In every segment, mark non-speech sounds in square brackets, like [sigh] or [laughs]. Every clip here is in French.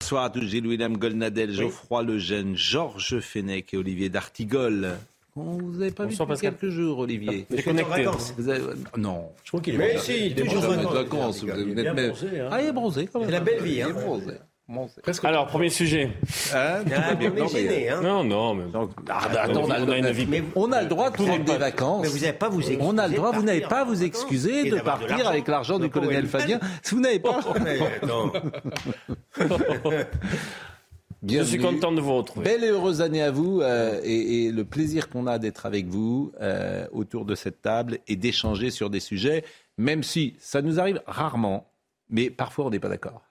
Bonsoir à tous, Gilles William Golnadel, Geoffroy Lejeune, Georges Fenech et Olivier D'Artigol. Vous n'avez pas vu depuis Pascal. quelques jours, Olivier. Il est connecté. Vous avez- Non. Je crois qu'il est Mais bronzé. si, Il est toujours bronzé. en Vous êtes vacances, vous Il est êtes bien même- bronzé, hein. Ah, il est bronzé quand même. C'est la belle vie, Il hein. est bronzé. Alors, premier sujet. Hein Ah, bien. Non, gêné, hein. Non, non, mais. Donc, ah, on a attends, on a, on a une vie. Mais, on a le droit de prendre des vacances. mais vous n'avez pas à vous excuser. On a le droit, de vous n'avez partir pas vous excuser de partir avec l'argent du colonel. Fabien. Si vous n'avez pas. Mais, non. [laughs] Je suis Bienvenue. content de vous retrouver. Belle et heureuse année à vous euh, et, et le plaisir qu'on a d'être avec vous euh, autour de cette table et d'échanger sur des sujets, même si ça nous arrive rarement, mais parfois on n'est pas d'accord.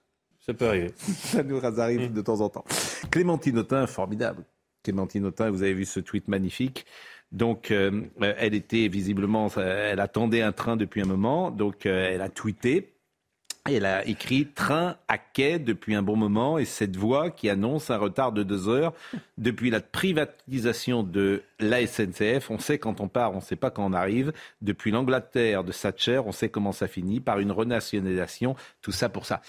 Ça peut arriver. [laughs] Ça nous arrive de temps en temps. Clémentine Autain, formidable. Clémentine Autain, vous avez vu ce tweet magnifique. Donc, euh, elle était visiblement, elle attendait un train depuis un moment, donc euh, elle a tweeté. Et Elle a écrit train à quai depuis un bon moment et cette voix qui annonce un retard de deux heures depuis la privatisation de la SNCF. On sait quand on part, on ne sait pas quand on arrive. Depuis l'Angleterre de Thatcher, on sait comment ça finit par une renationalisation. Tout ça pour ça.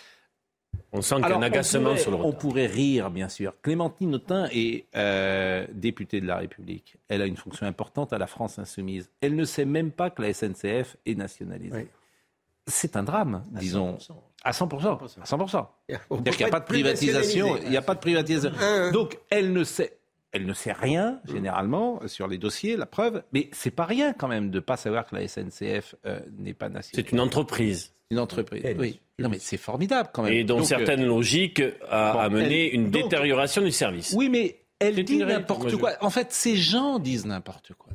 On sent qu'il y a un agacement on pourrait, sur le On retard. pourrait rire, bien sûr. Clémentine Autain est euh, députée de la République. Elle a une fonction importante à la France insoumise. Elle ne sait même pas que la SNCF est nationalisée. Oui. C'est un drame, disons. À 100%. À 100%. On C'est-à-dire qu'il n'y a pas de privatisation. Il n'y a pas de privatisation. Donc, elle ne sait. Elle ne sait rien, généralement, sur les dossiers, la preuve. Mais c'est pas rien, quand même, de ne pas savoir que la SNCF euh, n'est pas nationale. C'est une entreprise. Une entreprise. Elle. Oui. Non, mais c'est formidable, quand même. Et dont Donc, euh, certaines logiques a bon, amené elle- une donc- détérioration du service. Oui, mais elle dit n'importe quoi. En fait, ces gens disent n'importe quoi.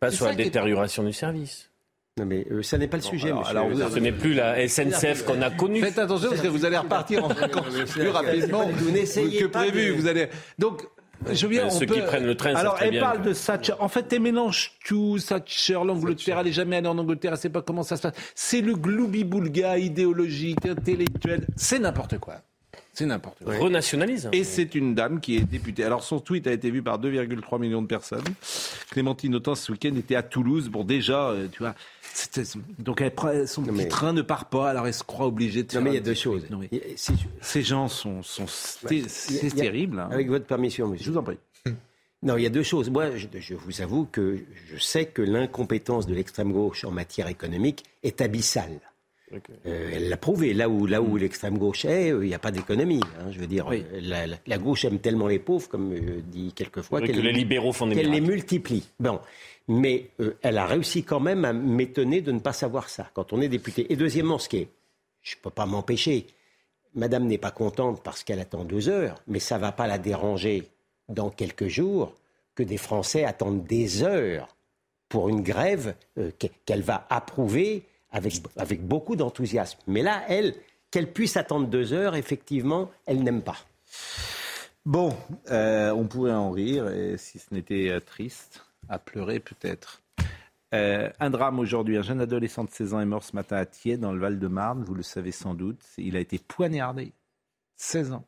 Pas sur la est- détérioration du service. Non, mais euh, ça n'est pas le sujet, alors- monsieur. alors vous- Ce n'est plus la SNCF qu'on a connue. Faites attention parce que vous allez repartir en vacances plus rapidement Vous n'essayez que pas prévu. Vous allez donc. Je viens, Euh, ceux peut- qui prennent le train Alors, elle bien parle que- de Thatcher. En fait, elle mélange tout. Thatcher, l'Angleterre. Elle n'est jamais allée en Angleterre. Elle ne sait pas comment ça se passe. C'est le gloubi-boulga idéologique, intellectuel. C'est n'importe quoi. C'est n'importe quoi. Renationalise. Et c'est une dame qui est députée. Alors son tweet a été vu par 2,3 millions de personnes. Clémentine Autain ce week-end était à Toulouse. Bon déjà, euh, tu vois, donc elle prend, son petit mais- train ne part pas, alors elle se croit obligée de Non, faire mais il y un a deux petit choses. tweet. Non, mais Il y a- si je- Ces gens sont, sont c'est terrible. hein. Avec votre permission, Je monsieur. vous en prie. [laughs] Non, il y a deux choses. Moi, je, je vous avoue que je sais que l'incompétence de l'extrême gauche en matière économique est abyssale. Euh, elle l'a prouvé. Là où, là où l'extrême gauche est, euh, il n'y a pas d'économie. hein. je veux dire, Oui. euh, la, la- la gauche aime tellement les pauvres, comme dit quelquefois, que les libéraux font des qu'elle les multiplie. Bon. Mais euh, elle a réussi quand même à m'étonner de ne pas savoir ça quand on est député. Et deuxièmement, ce qui est, je ne peux pas m'empêcher, Madame n'est pas contente parce qu'elle attend deux heures, mais ça ne va pas la déranger dans quelques jours que des Français attendent des heures pour une grève euh, qu'e- qu'elle va approuver avec, avec beaucoup d'enthousiasme. Mais là, elle, qu'elle puisse attendre deux heures, effectivement, elle n'aime pas. Bon, euh, on pourrait en rire, si ce n'était triste, à pleurer peut-être. Euh, un drame aujourd'hui. Un jeune adolescent de 16 ans est mort ce matin à Thiers, dans le Val-de-Marne. Vous le savez sans doute. Il a été poignardé. 16 ans.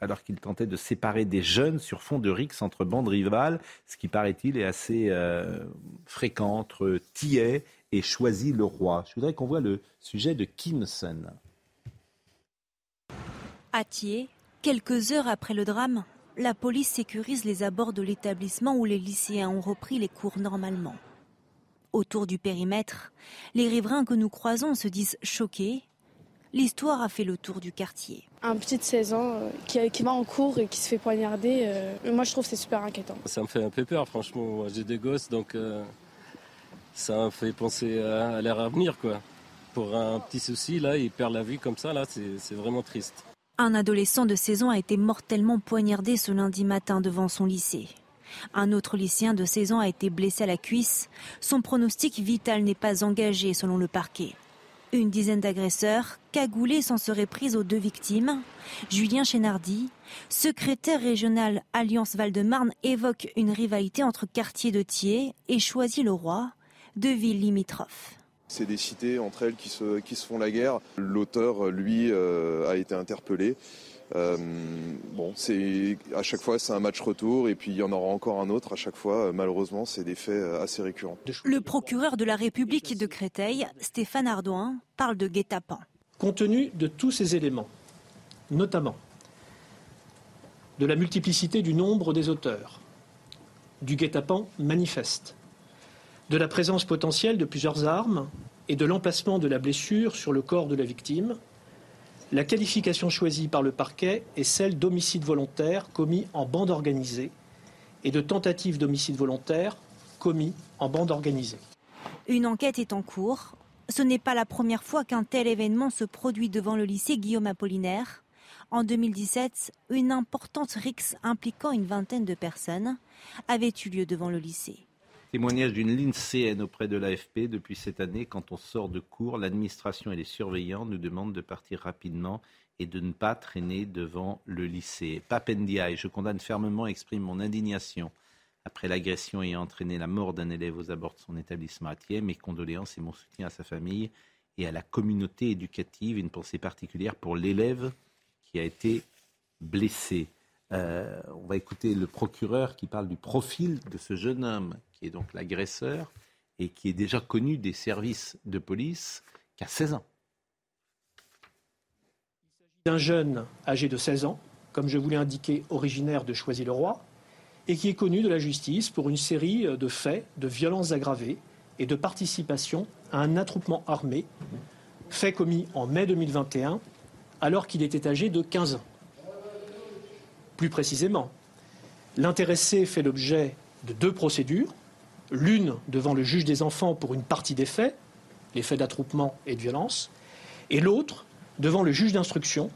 Alors qu'il tentait de séparer des jeunes sur fond de rixes entre bandes rivales, ce qui paraît-il est assez euh, fréquent entre Thiers et Choisy-le-Roi. Je voudrais qu'on voit le sujet de Kim Sun. À Thiers, quelques heures après le drame, la police sécurise les abords de l'établissement où les lycéens ont repris les cours normalement. Autour du périmètre, les riverains que nous croisons se disent choqués. L'histoire a fait le tour du quartier. Un petit de 16 ans euh, qui, qui va en cours et qui se fait poignarder, euh, moi je trouve que c'est super inquiétant. Ça me fait un peu peur, franchement. J'ai des gosses, donc euh, ça me fait penser à, à leur avenir, quoi. Pour un petit souci, là, il perd la vie comme ça, là, c'est c'est vraiment triste. Un adolescent de 16 ans a été mortellement poignardé ce lundi matin devant son lycée. Un autre lycéen de 16 ans a été blessé à la cuisse. Son pronostic vital n'est pas engagé selon le parquet. Une dizaine d'agresseurs, cagoulés, s'en seraient pris aux deux victimes. Julien Chénardi, secrétaire régional Alliance Val-de-Marne, évoque une rivalité entre quartiers de Thiers et Choisy-le-Roi, deux villes limitrophes. C'est des cités entre elles qui se, qui se font la guerre. L'auteur, lui, euh, a été interpellé. Euh, bon, c'est à chaque fois c'est un match retour et puis il y en aura encore un autre à chaque fois. Malheureusement, c'est des faits euh, assez récurrents. Le procureur de la République de Créteil, Stéphane Ardouin, parle de guet-apens. Compte tenu de tous ces éléments, notamment de la multiplicité du nombre des auteurs, du guet-apens manifeste, de la présence potentielle de plusieurs armes et de l'emplacement de la blessure sur le corps de la victime, la qualification choisie par le parquet est celle d'homicide volontaire commis en bande organisée et de tentative d'homicide volontaire commis en bande organisée. Une enquête est en cours. Ce n'est pas la première fois qu'un tel événement se produit devant le lycée Guillaume Apollinaire. En 2017, une importante rixe impliquant une vingtaine de personnes avait eu lieu devant le lycée. Témoignage d'une lycéenne auprès de l'AFP. Depuis cette année, quand on sort de cours, l'administration et les surveillants nous demandent de partir rapidement et de ne pas traîner devant le lycée. Papendiaï, je condamne fermement et exprime mon indignation après l'agression ayant entraîné la mort d'un élève aux abords de son établissement à Thiers. Mes condoléances et mon soutien à sa famille et à la communauté éducative. Une pensée particulière pour l'élève qui a été blessé. Euh, on va écouter le procureur qui parle du profil de ce jeune homme qui est donc l'agresseur et qui est déjà connu des services de police, qui a 16 ans. Il s'agit d'un jeune âgé de 16 ans, comme je vous l'ai indiqué, originaire de Choisy-le-Roi, et qui est connu de la justice pour une série de faits de violences aggravées et de participation à un attroupement armé, fait commis en mai 2021, alors qu'il était âgé de 15 ans. Plus précisément, l'intéressé fait l'objet de deux procédures, l'une devant le juge des enfants pour une partie des faits, les faits d'attroupement et de violence, et l'autre devant le juge d'instruction,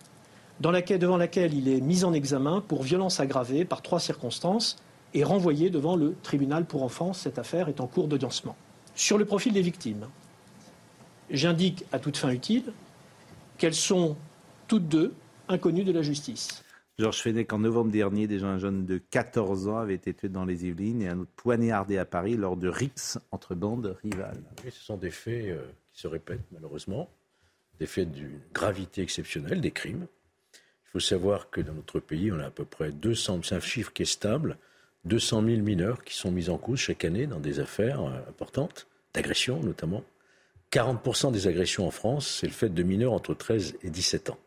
devant laquelle il est mis en examen pour violence aggravée par trois circonstances et renvoyé devant le tribunal pour enfants. Cette affaire est en cours d'audiencement. Sur le profil des victimes, j'indique à toute fin utile qu'elles sont toutes deux inconnues de la justice. Georges Fenech, en novembre dernier, déjà un jeune de 14 ans avait été tué dans les Yvelines et un autre poignardé à Paris lors de rixes entre bandes rivales. Ce sont des faits euh, qui se répètent malheureusement, des faits d'une gravité exceptionnelle, des crimes. Il faut savoir que dans notre pays, on a à peu près 200, c'est un chiffre qui est stable, 200 000 mineurs qui sont mis en cause chaque année dans des affaires euh, importantes, d'agressions notamment. 40% des agressions en France, c'est le fait de mineurs entre 13 et 17 ans.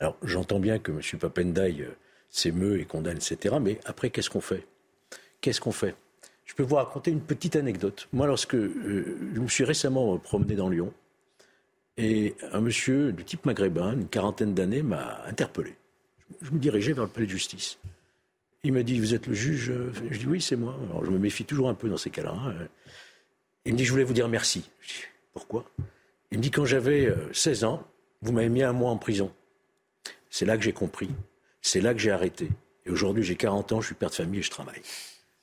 Alors j'entends bien que M. Papendaï euh, s'émeut et condamne, etc. Mais après, qu'est-ce qu'on fait? Qu'est-ce qu'on fait? Je peux vous raconter une petite anecdote. Moi, lorsque euh, je me suis récemment promené dans Lyon, et un monsieur du type maghrébin, une quarantaine d'années, m'a interpellé. Je me dirigeais vers le palais de justice. Il m'a dit, vous êtes le juge Je dis, oui, c'est moi. Je me méfie toujours un peu dans ces cas-là. Hein. Il me dit, je voulais vous dire merci. Je dis, pourquoi? Il me dit, quand j'avais 16 ans, vous m'avez mis un mois en prison. C'est là que j'ai compris. C'est là que j'ai arrêté. Et aujourd'hui, j'ai 40 ans, je suis père de famille et je travaille.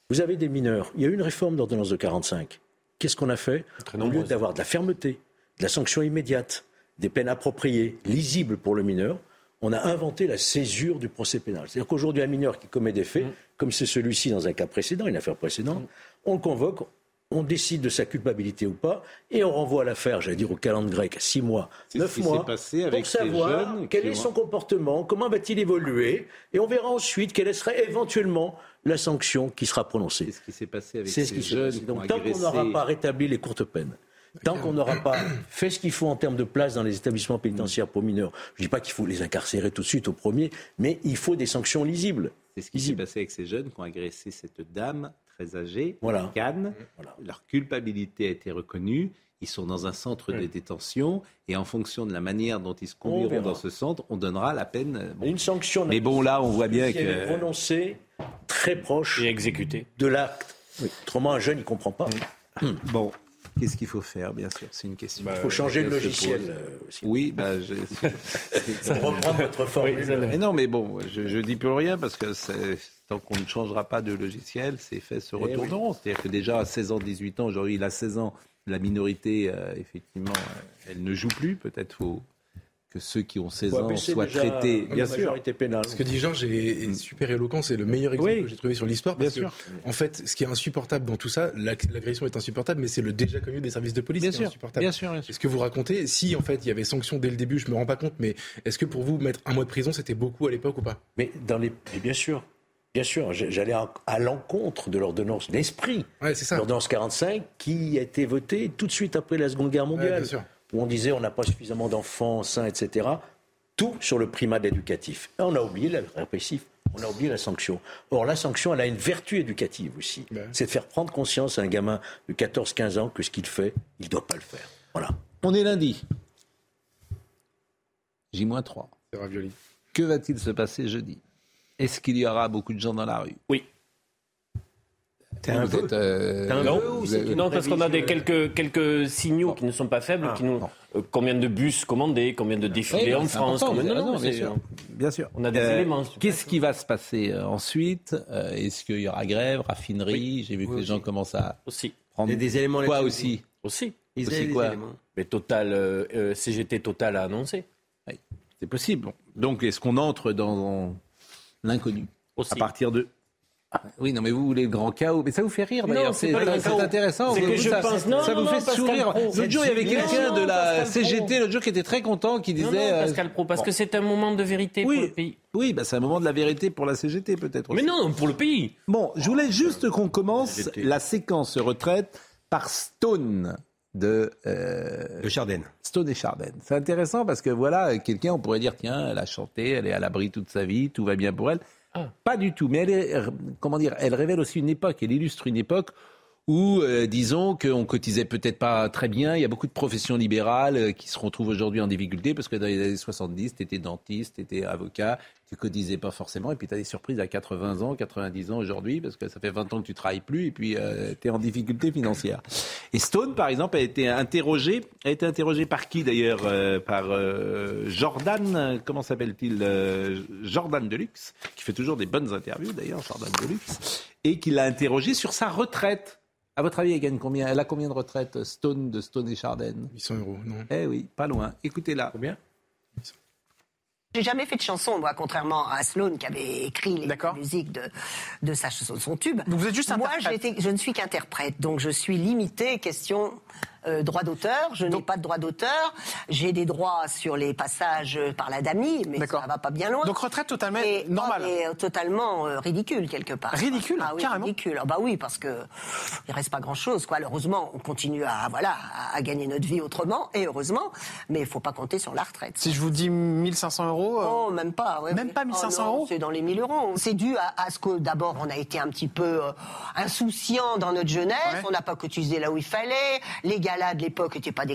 Vous avez des mineurs. Il y a eu une réforme d'ordonnance de 45. Qu'est-ce qu'on a fait Au lieu d'avoir de la fermeté, de la sanction immédiate, des peines appropriées, lisibles pour le mineur, on a inventé la césure du procès pénal. C'est-à-dire qu'aujourd'hui, un mineur qui commet des faits, mmh. comme c'est celui-ci dans un cas précédent, une affaire précédente, mmh. on le convoque, on décide de sa culpabilité ou pas, et on renvoie l'affaire, j'allais dire au calendrier grec, six mois, neuf mois, pour savoir quel est son comportement, comment va-t-il évoluer, et on verra ensuite quelle serait éventuellement la sanction qui sera prononcée. C'est ce qui s'est passé avec ces jeunes. Donc tant qu'on n'aura pas rétabli les courtes peines, Tant qu'on n'aura pas fait ce qu'il faut en termes de place dans les établissements pénitentiaires pour mineurs, je ne dis pas qu'il faut les incarcérer tout de suite au premier, mais il faut des sanctions lisibles. C'est ce qui s'est passé avec ces jeunes qui ont agressé cette dame très âgés, voilà. Cannes. Leur culpabilité a été reconnue. Ils sont dans un centre de détention et en fonction de la manière dont ils se conduiront dans ce centre, on donnera la peine. Une sanction. Mais bon, là, on voit bien que. prononcée très proche et exécutée de l'acte. Autrement, un jeune, il ne comprend pas. Bon, Qu'est-ce qu'il faut faire, bien sûr C'est une question. il faut changer le logiciel. Euh, oui, bah, je... [laughs] Reprendre votre formule. mais non, mais bon, je ne dis plus rien parce que tant qu'on ne changera pas de logiciel, ces faits se eh retourneront. C'est-à-dire que déjà à 16 ans, 18 ans, aujourd'hui il a 16 ans, la minorité, euh, effectivement, euh, elle ne joue plus. Peut-être faut que ceux qui ont 16 Faut ans soient traités. la Bien sûr. majorité pénale. Ce que dit Georges est, super éloquent, c'est le meilleur exemple Oui. que j'ai trouvé sur l'histoire. Bien Parce que, sûr. en fait, ce qui est insupportable dans tout ça, l'agression est insupportable, mais c'est le déjà connu des services de police Bien qui est sûr. insupportable. Bien sûr, bien sûr. Est-ce que vous racontez, si en fait il y avait sanction dès le début, je me rends pas compte, mais est-ce que pour vous mettre un mois de prison, c'était beaucoup à l'époque ou pas? Mais dans les, mais bien sûr, bien sûr, j'allais à, l'encontre de l'ordonnance d'esprit, Ouais, l'ordonnance 45, qui a été votée tout de suite après la Seconde Guerre Ouais, mondiale, bien sûr. où on disait on n'a pas suffisamment d'enfants sains, etc. Tout sur le primat de l'éducatif. Et on a oublié le répressif. On a oublié la sanction. Or, la sanction, elle a une vertu éducative aussi. Ouais. C'est de faire prendre conscience à un gamin de 14-15 ans que ce qu'il fait, il ne doit pas le faire. Voilà. On est lundi. J-3. C'est ravioli. Que va-t-il se passer jeudi? Est-ce qu'il y aura beaucoup de gens dans la rue? Oui. T'es un Vous êtes, euh, un Non, parce qu'on a des prévision quelques, quelques signaux qui ne sont pas faibles, Ah, qui nous, bon. euh, combien de bus commandés, combien de défilés Oui, en France, combien- non, non, bien sûr. Bien sûr. On a des Euh, éléments. Qu'est-ce qui va se passer euh, ensuite? Euh, Est-ce qu'il y aura grève, raffinerie? J'ai vu que Oui, les gens commencent à Aussi, prendre des éléments quoi aussi? Aussi. Ils Aussi quoi? éléments. Mais Total, euh, euh, CGT Total a annoncé. C'est possible. Donc, est-ce qu'on entre dans l'inconnu à partir de Ah, oui, non, mais vous voulez le grand chaos. Mais ça vous fait rire d'ailleurs. c'est C'est pas le grand c'est chaos. intéressant. Vous- que je ça, pense- non, ça non, vous non, fait Pascal sourire. L'autre jour, il y avait quelqu'un de la. CGT, l'autre jour, qui était très content, qui disait. Non, non, euh, Pascal Pro, parce bon. que c'est un moment de vérité Oui. pour le pays. Oui, bah, c'est un moment de la vérité pour la CGT, peut-être. Mais non, pour le pays. Bon, je voulais juste qu'on commence la séquence retraite par Stone de euh, De Chardenne. Stone et Chardenne. C'est intéressant parce que voilà, quelqu'un, on pourrait dire, tiens, elle a chanté, elle est à l'abri toute sa vie, tout va bien pour elle. Ah. Pas du tout. Mais elle est, comment dire, elle révèle aussi une époque, elle illustre une époque où, euh, disons, qu'on cotisait peut-être pas très bien. Il y a beaucoup de professions libérales euh, qui se retrouvent aujourd'hui en difficulté parce que dans les années 70, tu étais dentiste, tu étais avocat, tu cotisais pas forcément. Et puis tu as des surprises à 80 ans, 90 ans aujourd'hui parce que ça fait 20 ans que tu travailles plus et puis tu es en difficulté financière. Et Stone, par exemple, a été interrogé, a été interrogé par qui d'ailleurs euh, Par euh, Jordan, euh, comment s'appelle-t-il Euh, Jordan Deluxe, qui fait toujours des bonnes interviews d'ailleurs, Jordan Deluxe, et qui l'a interrogé sur sa retraite. À votre avis, elle gagne combien Elle a combien de retraite Stone de Stone et Chardenne 800 euros, non Eh oui, pas loin. Écoutez-la. Combien? J'ai jamais fait de chanson, moi, contrairement à Sloan qui avait écrit les musiques de, de sa chanson, son tube. Donc vous êtes juste Moi, interprète. je ne suis qu'interprète, donc je suis limité question euh, droit d'auteur. Je n'ai pas de droit d'auteur. J'ai des droits sur les passages par la DAMI, mais ça va pas bien loin. Donc retraite totalement Et- normale. Et euh, totalement euh, ridicule quelque part. Ridicule, ah, oui, carrément. Ridicule. Ah bah oui, parce que il reste pas grand chose. Quoi. Heureusement, on continue à voilà à, à gagner notre vie autrement, et heureusement, mais il faut pas compter sur la retraite. Si je vous dis 1500 euros, euh, Oh, même pas. ouais, Même pas 1500 Oh non, euros C'est dans les 1000 euros. C'est dû à, à ce que d'abord on a été un petit peu insouciant dans notre jeunesse. Ouais. On n'a pas cotisé là où il fallait. Les galas de l'époque n'étaient pas.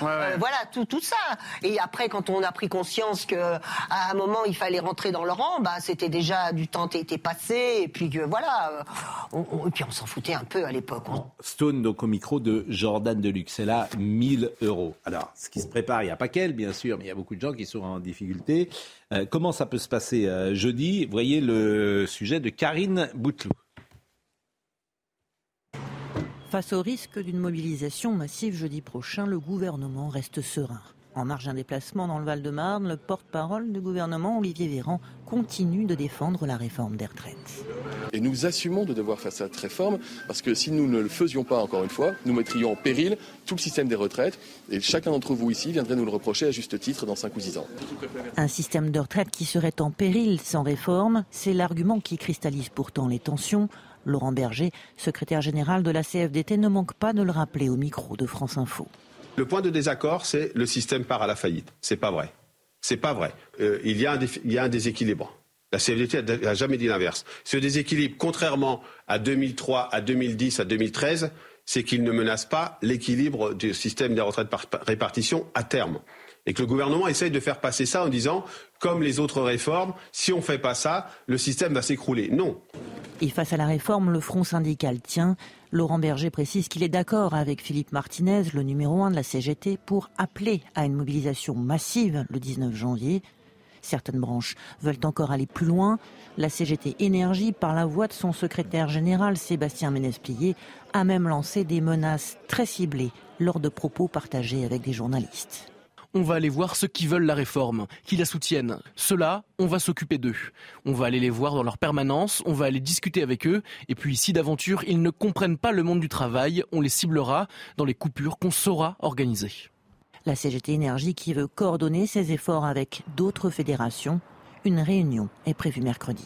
Ouais, ouais. Euh, voilà, tout, tout ça. Et après, quand on a pris conscience que à un moment il fallait rentrer dans le rang, bah c'était déjà du temps était passé. Et puis que voilà, euh, on, on- et puis on s'en foutait un peu à l'époque. On- Stone, donc au micro de Jordan Deluxe. Elle a 1000 euros. Alors, ce qui se prépare, il n'y a pas qu'elle, bien sûr, mais il y a beaucoup de gens qui sont en difficulté. Euh, comment ça peut se passer euh, jeudi? Voyez le sujet de Karine Bouteloup. Face au risque d'une mobilisation massive jeudi prochain, le gouvernement reste serein. En marge d'un déplacement dans le Val-de-Marne, le porte-parole du gouvernement, Olivier Véran, continue de défendre la réforme des retraites. Et nous assumons de devoir faire cette réforme parce que si nous ne le faisions pas, encore une fois, nous mettrions en péril tout le système des retraites et chacun d'entre vous ici viendrait nous le reprocher à juste titre dans 5 ou 10 ans. Un système de retraite qui serait en péril sans réforme, c'est l'argument qui cristallise pourtant les tensions. Laurent Berger, secrétaire général de la CFDT, ne manque pas de le rappeler au micro de France Info. Le point de désaccord, c'est le système part à la faillite. C'est pas vrai. C'est pas vrai. Euh, il, y a un déséquilibre. La CFDT n'a jamais dit l'inverse. Ce déséquilibre, contrairement à 2003, à 2010, à 2013, c'est qu'il ne menace pas l'équilibre du système des retraites par répartition à terme. Et que le gouvernement essaye de faire passer ça en disant, comme les autres réformes, si on ne fait pas ça, le système va s'écrouler. Non. Et face à la réforme, le Front syndical tient. Laurent Berger précise qu'il est d'accord avec Philippe Martinez, le numéro un de la CGT, pour appeler à une mobilisation massive le 19 janvier. Certaines branches veulent encore aller plus loin. La CGT Énergie, par la voix de son secrétaire général Sébastien Ménesplier, a même lancé des menaces très ciblées lors de propos partagés avec des journalistes. On va aller voir ceux qui veulent la réforme, qui la soutiennent. Ceux-là, on va s'occuper d'eux. On va aller les voir dans leur permanence, on va aller discuter avec eux. Et puis, si d'aventure ils ne comprennent pas le monde du travail, on les ciblera dans les coupures qu'on saura organiser. La CGT Énergie qui veut coordonner ses efforts avec d'autres fédérations. Une réunion est prévue mercredi.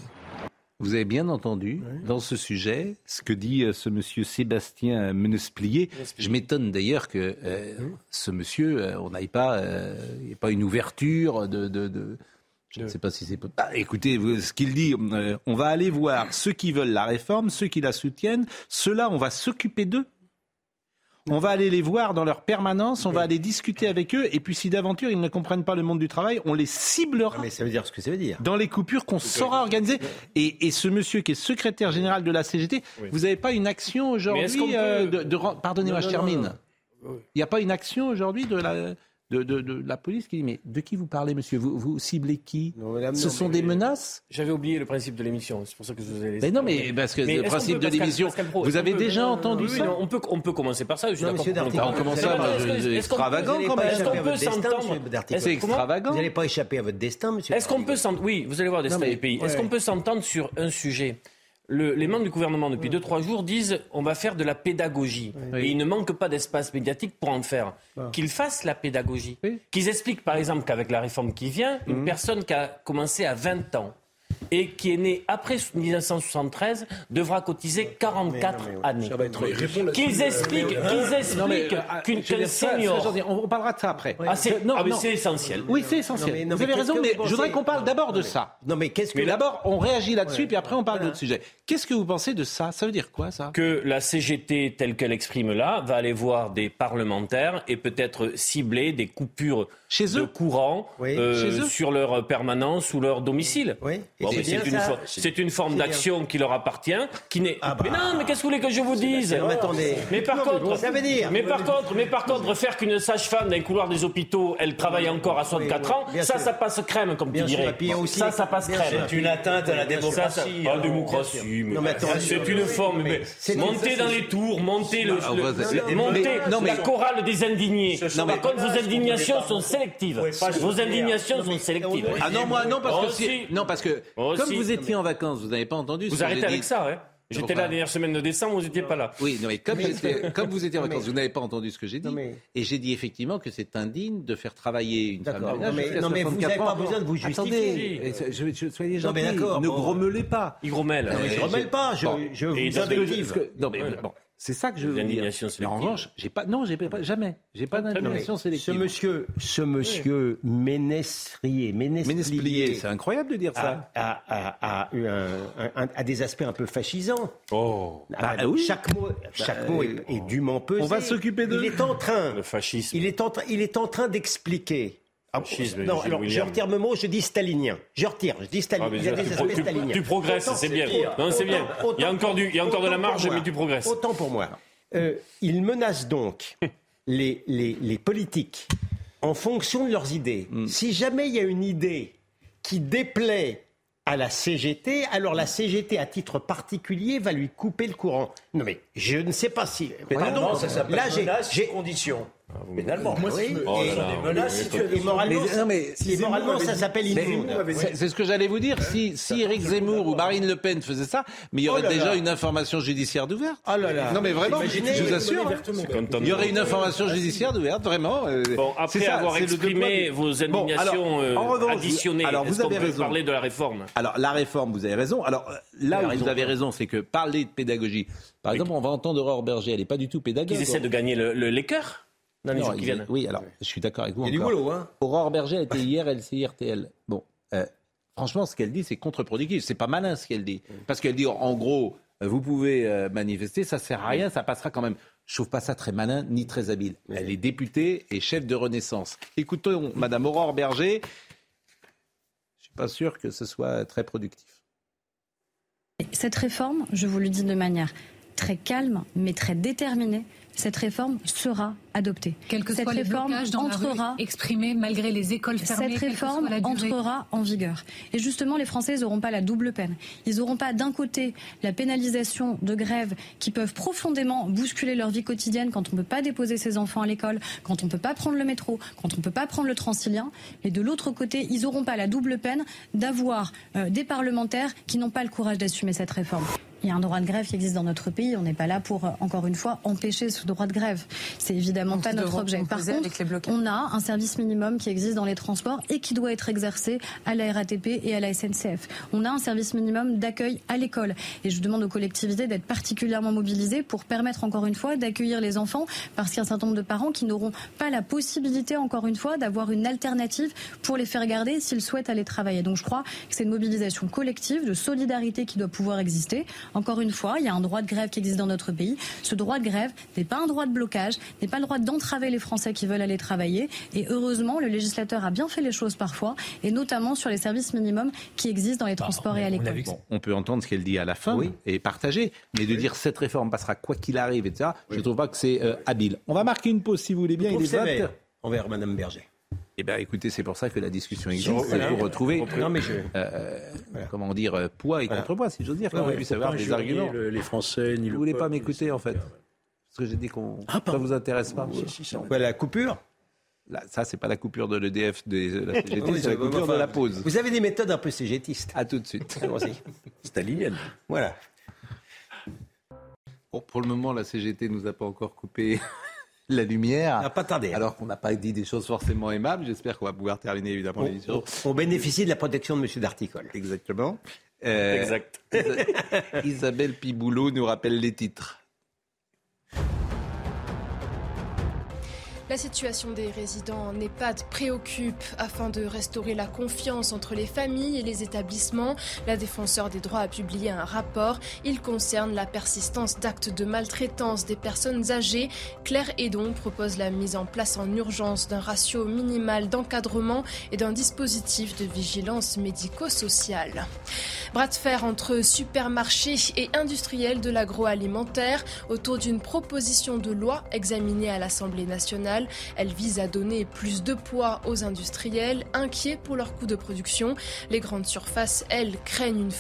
Vous avez bien entendu dans ce sujet ce que dit euh, ce monsieur Sébastien Menesplier. Je m'étonne d'ailleurs que euh, ce monsieur, euh, on n'aille pas, il n'y ait pas une ouverture de. de- de- je ne sais pas si c'est. Ah, écoutez, ce qu'il dit, on va aller voir ceux qui veulent la réforme, ceux qui la soutiennent. Ceux-là, on va s'occuper d'eux. On va aller les voir dans leur permanence, on va aller discuter avec eux, et puis si d'aventure ils ne comprennent pas le monde du travail, on les ciblera. Mais ça veut dire ce que ça veut dire. Dans les coupures qu'on saura organiser. Et, et ce monsieur qui est secrétaire général de la CGT, vous n'avez pas une action aujourd'hui peut- euh, de, Pardonnez-moi, Non, je non, termine. non, Il n'y a pas une action aujourd'hui de la, de, de- de la police qui dit Mais de qui vous parlez, monsieur? Vous, vous ciblez qui? Ce sont des menaces? J'avais oublié le principe de l'émission, c'est pour ça que je vous ai laissé. Mais non, mais parce que le principe peut, de l'émission, vous avez déjà entendu ça? non, on, peut, on peut commencer par ça, je suis d'accord. on commence ça, qu'on- extravagant, quand même. Est-ce qu'on peut s'entendre. C'est extravagant. Vous n'allez pas échapper à votre destin, monsieur Est-ce qu'on peut s'entendre Oui, vous allez voir destin des pays. Est-ce qu'on peut s'entendre sur un sujet? Le- les membres du gouvernement, depuis 2-3 jours, disent on va faire de la pédagogie. Oui. Et il ne manque pas d'espace médiatique pour en faire. Ah. Qu'ils fassent la pédagogie. Oui. Qu'ils expliquent, par exemple, qu'avec la réforme qui vient, une personne qui a commencé à 20 ans et qui est née après 1973 devra cotiser 44 années. Ça va être répondre là-dessus. Qu'ils expliquent, qu'ils Non, mais, expliquent euh, qu'une je veux qu'un dire, ça, ça, senior. on, parlera de ça après. Ah, c'est Non, ah, mais non. c'est essentiel. Oui, c'est essentiel. Non, mais- non, vous avez raison, mais je voudrais qu'on parle d'abord de ça. Non, mais qu'est-ce que. Mais d'abord, on réagit là-dessus, puis après, on parle d'autres sujets. Qu'est-ce que vous pensez de ça? Ça veut dire quoi, ça? Que la CGT, telle qu'elle exprime là, va aller voir des parlementaires et peut-être cibler des coupures Chez de courant Oui. euh, Chez eux? sur leur permanence ou leur domicile. Oui. Bon, mais c'est une, for- forme d'action qui leur appartient, qui n'est. Ah bah. Mais non, mais qu'est-ce que vous voulez que je vous dise Non, mais attendez. Mais par Non, mais contre, bon, ça veut dire- mais par contre, mais par contre, faire qu'une sage-femme dans les couloirs des hôpitaux, elle travaille encore à 64 oui, ans, ça, sûr. ça passe crème, comme Bien tu dirais. aussi ça, ça passe crème. C'est une atteinte à la Ça, ça- démocratie. ah, hein. démocratie, mais mais c'est une forme. mais monter dans les tours, monter le, Ah, mais- la chorale des indignés. Par contre, vos indignations sont sélectives. Vos indignations sont sélectives. Ah non, moi, non, parce que, non, parce que Comme vous étiez en vacances, vous n'avez pas entendu ce Vous arrêtez avec dit. ça, hein J'étais là la dernière semaine de décembre, vous n'étiez pas là. Oui, non, mais comme, Mais- j'étais- [laughs] comme vous étiez en vacances, vous n'avez pas entendu ce que j'ai dit. Mais- Et j'ai dit effectivement que c'est indigne de faire travailler une femme D'accord. de ménage Non, mais- jusqu'à non, mais vous 64 n'avez pas besoin de vous Attendez, justifier. et ce- je- je- soyez Non, mais gentils, d'accord, ne bon. grommelez pas. Il grommelle. Non, mais je ne remets pas, je, Bon. je vous invective. Non, mais bon, c'est ça que je veux dire. Mais en revanche, j'ai pas, non, j'ai pas, jamais, j'ai pas mais d'indignation ce sélective. monsieur, ce monsieur Ménesrier, Ménesplier, c'est incroyable de dire ça. a, a- a eu un- un- a des aspects un peu fascisants. Oh, Bah, Ah, oui. Chaque mot, chaque mot est, est dûment pesé. On va s'occuper d'eux. Il est en train, le fascisme. il est en, train- il est en train d'expliquer. Ah, Fascisme, non, alors je retire mes mots, je dis stalinien. Je retire, je dis stalinien. Ah, il y a des aspects tu- staliniens. tu progresses, c'est bien. pire. Non, c'est bien. Il y a encore du, il y a encore de la marge, mais tu progresses. Autant pour moi. Euh, il menace donc [laughs] les, les, les politiques en fonction de leurs idées. Hmm. Si jamais il y a une idée qui déplaît à la CGT, alors la CGT, à titre particulier, va lui couper le courant. Non mais je ne sais pas si... Pardon, ça s'appelle là, j'ai- menace j'ai- condition. Pénalement. Moi, si Oui, je me- et- Oh là. menaces, Et- et moralement, Mais- non, mais- moralement, ça s'appelle immonde. C'est ce que j'allais vous dire. Si, si Éric Zemmour ou Marine Le Pen faisaient ça, mais il y aurait Oh là déjà là. une information judiciaire d'ouverte. Oh là là. Non mais vraiment, Imaginez- je vous assure, hein. il y aurait une information judiciaire ouverte, vraiment. euh, Bon, après ça, avoir exprimé vos Bon, indignations alors, euh, revanche, additionnées, alors vous avez peut raison. parler de la réforme? Alors la réforme, vous avez raison. Alors là où vous avez raison, c'est que parler de pédagogie. Par exemple, on va entendre Aurore Berger, elle n'est pas du tout pédagogue. Qu'ils essaient de gagner le, le- les cœurs dans les Non, jours qui ils- viennent. Oui, alors je suis d'accord avec vous. Il y a du boulot, hein. Aurore Berger a été hier LCI-RTL. Bon, euh, franchement, ce qu'elle dit, c'est contre-productif. C'est pas malin ce qu'elle dit. Parce qu'elle dit, en gros, euh, vous pouvez euh, manifester, ça sert à rien, ça passera quand même. Je trouve pas ça très malin ni très habile. Elle est députée et chef de Renaissance. Écoutons Madame Aurore Berger. Je suis pas sûr que ce soit très productif. Cette réforme, je vous le dis de manière très calme, mais très déterminée, cette réforme sera adoptée. Quel que cette soit les réforme blocages dans entrera, exprimés malgré les écoles fermées, cette réforme entrera en vigueur. Et justement, les Français n'auront pas la double peine. Ils n'auront pas d'un côté la pénalisation de grèves qui peuvent profondément bousculer leur vie quotidienne quand on ne peut pas déposer ses enfants à l'école, quand on ne peut pas prendre le métro, quand on ne peut pas prendre le transilien. Et de l'autre côté, ils n'auront pas la double peine d'avoir euh, des parlementaires qui n'ont pas le courage d'assumer cette réforme. Il y a un droit de grève qui existe dans notre pays. On n'est pas là pour, euh, encore une fois, empêcher ce droit de grève. C'est évidemment pas ils notre devront objet. Par contre, on a un service minimum qui existe dans les transports et qui doit être exercé à la RATP et à la SNCF. On a un service minimum d'accueil à l'école. Et je demande aux collectivités d'être particulièrement mobilisées pour permettre, encore une fois, d'accueillir les enfants parce qu'il y a un certain nombre de parents qui n'auront pas la possibilité, encore une fois, d'avoir une alternative pour les faire garder s'ils souhaitent aller travailler. Donc je crois que c'est une mobilisation collective, de solidarité qui doit pouvoir exister. Encore une fois, il y a un droit de grève qui existe dans notre pays. Ce droit de grève n'est pas un droit de blocage, n'est pas le droit d'entraver les Français qui veulent aller travailler. Et heureusement, le législateur a bien fait les choses parfois, et notamment sur les services minimums qui existent dans les transports et à l'école. Bon, on peut entendre ce qu'elle dit à la fin et partager, mais de dire cette réforme passera quoi qu'il arrive, etc., je ne trouve pas que c'est euh, habile. On va marquer une pause si vous voulez bien. Il est sévère 20. envers Madame Berger. Eh bien, écoutez, c'est pour ça que la discussion existe, Voilà. c'est pour retrouver, Non, mais je- euh, comment dire, euh, poids et Voilà. contrepoids, si j'ose dire, Ouais, qu'on ouais, puisse faut avoir des arguments. le- les Français, ni Vous le voulez pas m'écouter, en fait Parce que j'ai dit qu'on ça vous intéresse pas. La coupure Là, ça, c'est pas la coupure de l'EDF de la [laughs] CGT, Oui, c'est la coupure enfin, de la pause. Vous avez des méthodes un peu cégétistes. À tout de suite. [laughs] Allons-y. Stalinienne. Voilà. Bon, pour le moment, la CGT nous a pas encore coupé [laughs] la lumière. n'a pas tardé. Alors qu'on n'a pas dit des choses forcément aimables. J'espère qu'on va pouvoir terminer évidemment On, l'émission. on bénéficie de la protection de M. Darticole. Exactement. Euh, Exact. Isa- Isabelle Piboulot nous rappelle les titres. La situation des résidents en EHPAD préoccupe. Afin de restaurer la confiance entre les familles et les établissements, la défenseur des droits a publié un rapport. Il concerne la persistance d'actes de maltraitance des personnes âgées. Claire Edon propose la mise en place en urgence d'un ratio minimal d'encadrement et d'un dispositif de vigilance médico-sociale. Bras de fer entre supermarchés et industriels de l'agroalimentaire autour d'une proposition de loi examinée à l'Assemblée nationale. Elle vise à donner plus de poids aux industriels, inquiets pour leurs coûts de production. Les grandes surfaces, elles, craignent une,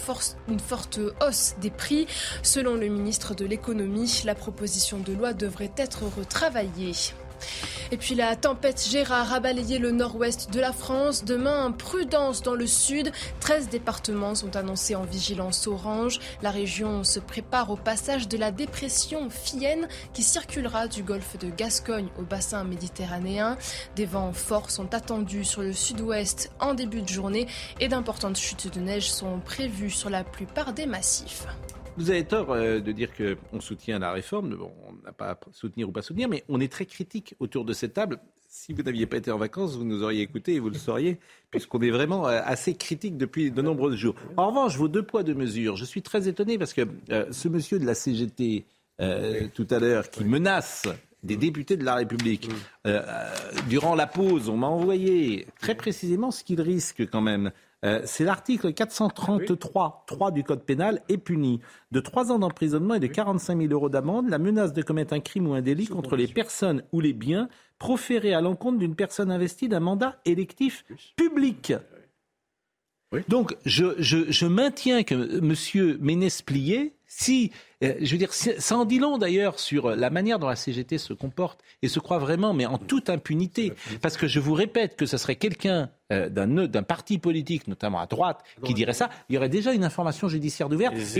forte hausse des prix. Selon le ministre de l'économie, la proposition de loi devrait être retravaillée. Et puis la tempête Gérard a balayé le nord-ouest de la France. Demain, prudence dans le sud. 13 départements sont annoncés en vigilance orange. La région se prépare au passage de la dépression Fienne qui circulera du golfe de Gascogne au bassin méditerranéen. Des vents forts sont attendus sur le sud-ouest en début de journée et d'importantes chutes de neige sont prévues sur la plupart des massifs. Vous avez tort euh, de dire qu'on soutient la réforme. Bon, on n'a pas à soutenir ou pas soutenir, mais on est très critique autour de cette table. Si vous n'aviez pas été en vacances, vous nous auriez écouté et vous le sauriez, [laughs] puisqu'on est vraiment euh, assez critique depuis de nombreux jours. En revanche, vos deux poids, deux mesures, je suis très étonné parce que euh, ce monsieur de la CGT, tout à l'heure, qui menace des députés de la République, euh, durant la pause, on m'a envoyé très précisément ce qu'il risque quand même. Euh, c'est l'article 433 3 du Code pénal est puni. De 3 ans d'emprisonnement et de 45 000 euros d'amende la menace de commettre un crime ou un délit contre les personnes ou les biens proférés à l'encontre d'une personne investie d'un mandat électif public. Donc, je, je, je maintiens que M. Ménès-Plié, si, euh, je veux dire, ça en dit long d'ailleurs sur la manière dont la CGT se comporte et se croit vraiment, mais en toute impunité. Parce que je vous répète que ce serait quelqu'un euh, d'un d'un parti politique, notamment à droite, qui dirait ça, il y aurait déjà une information judiciaire d'ouverte. Les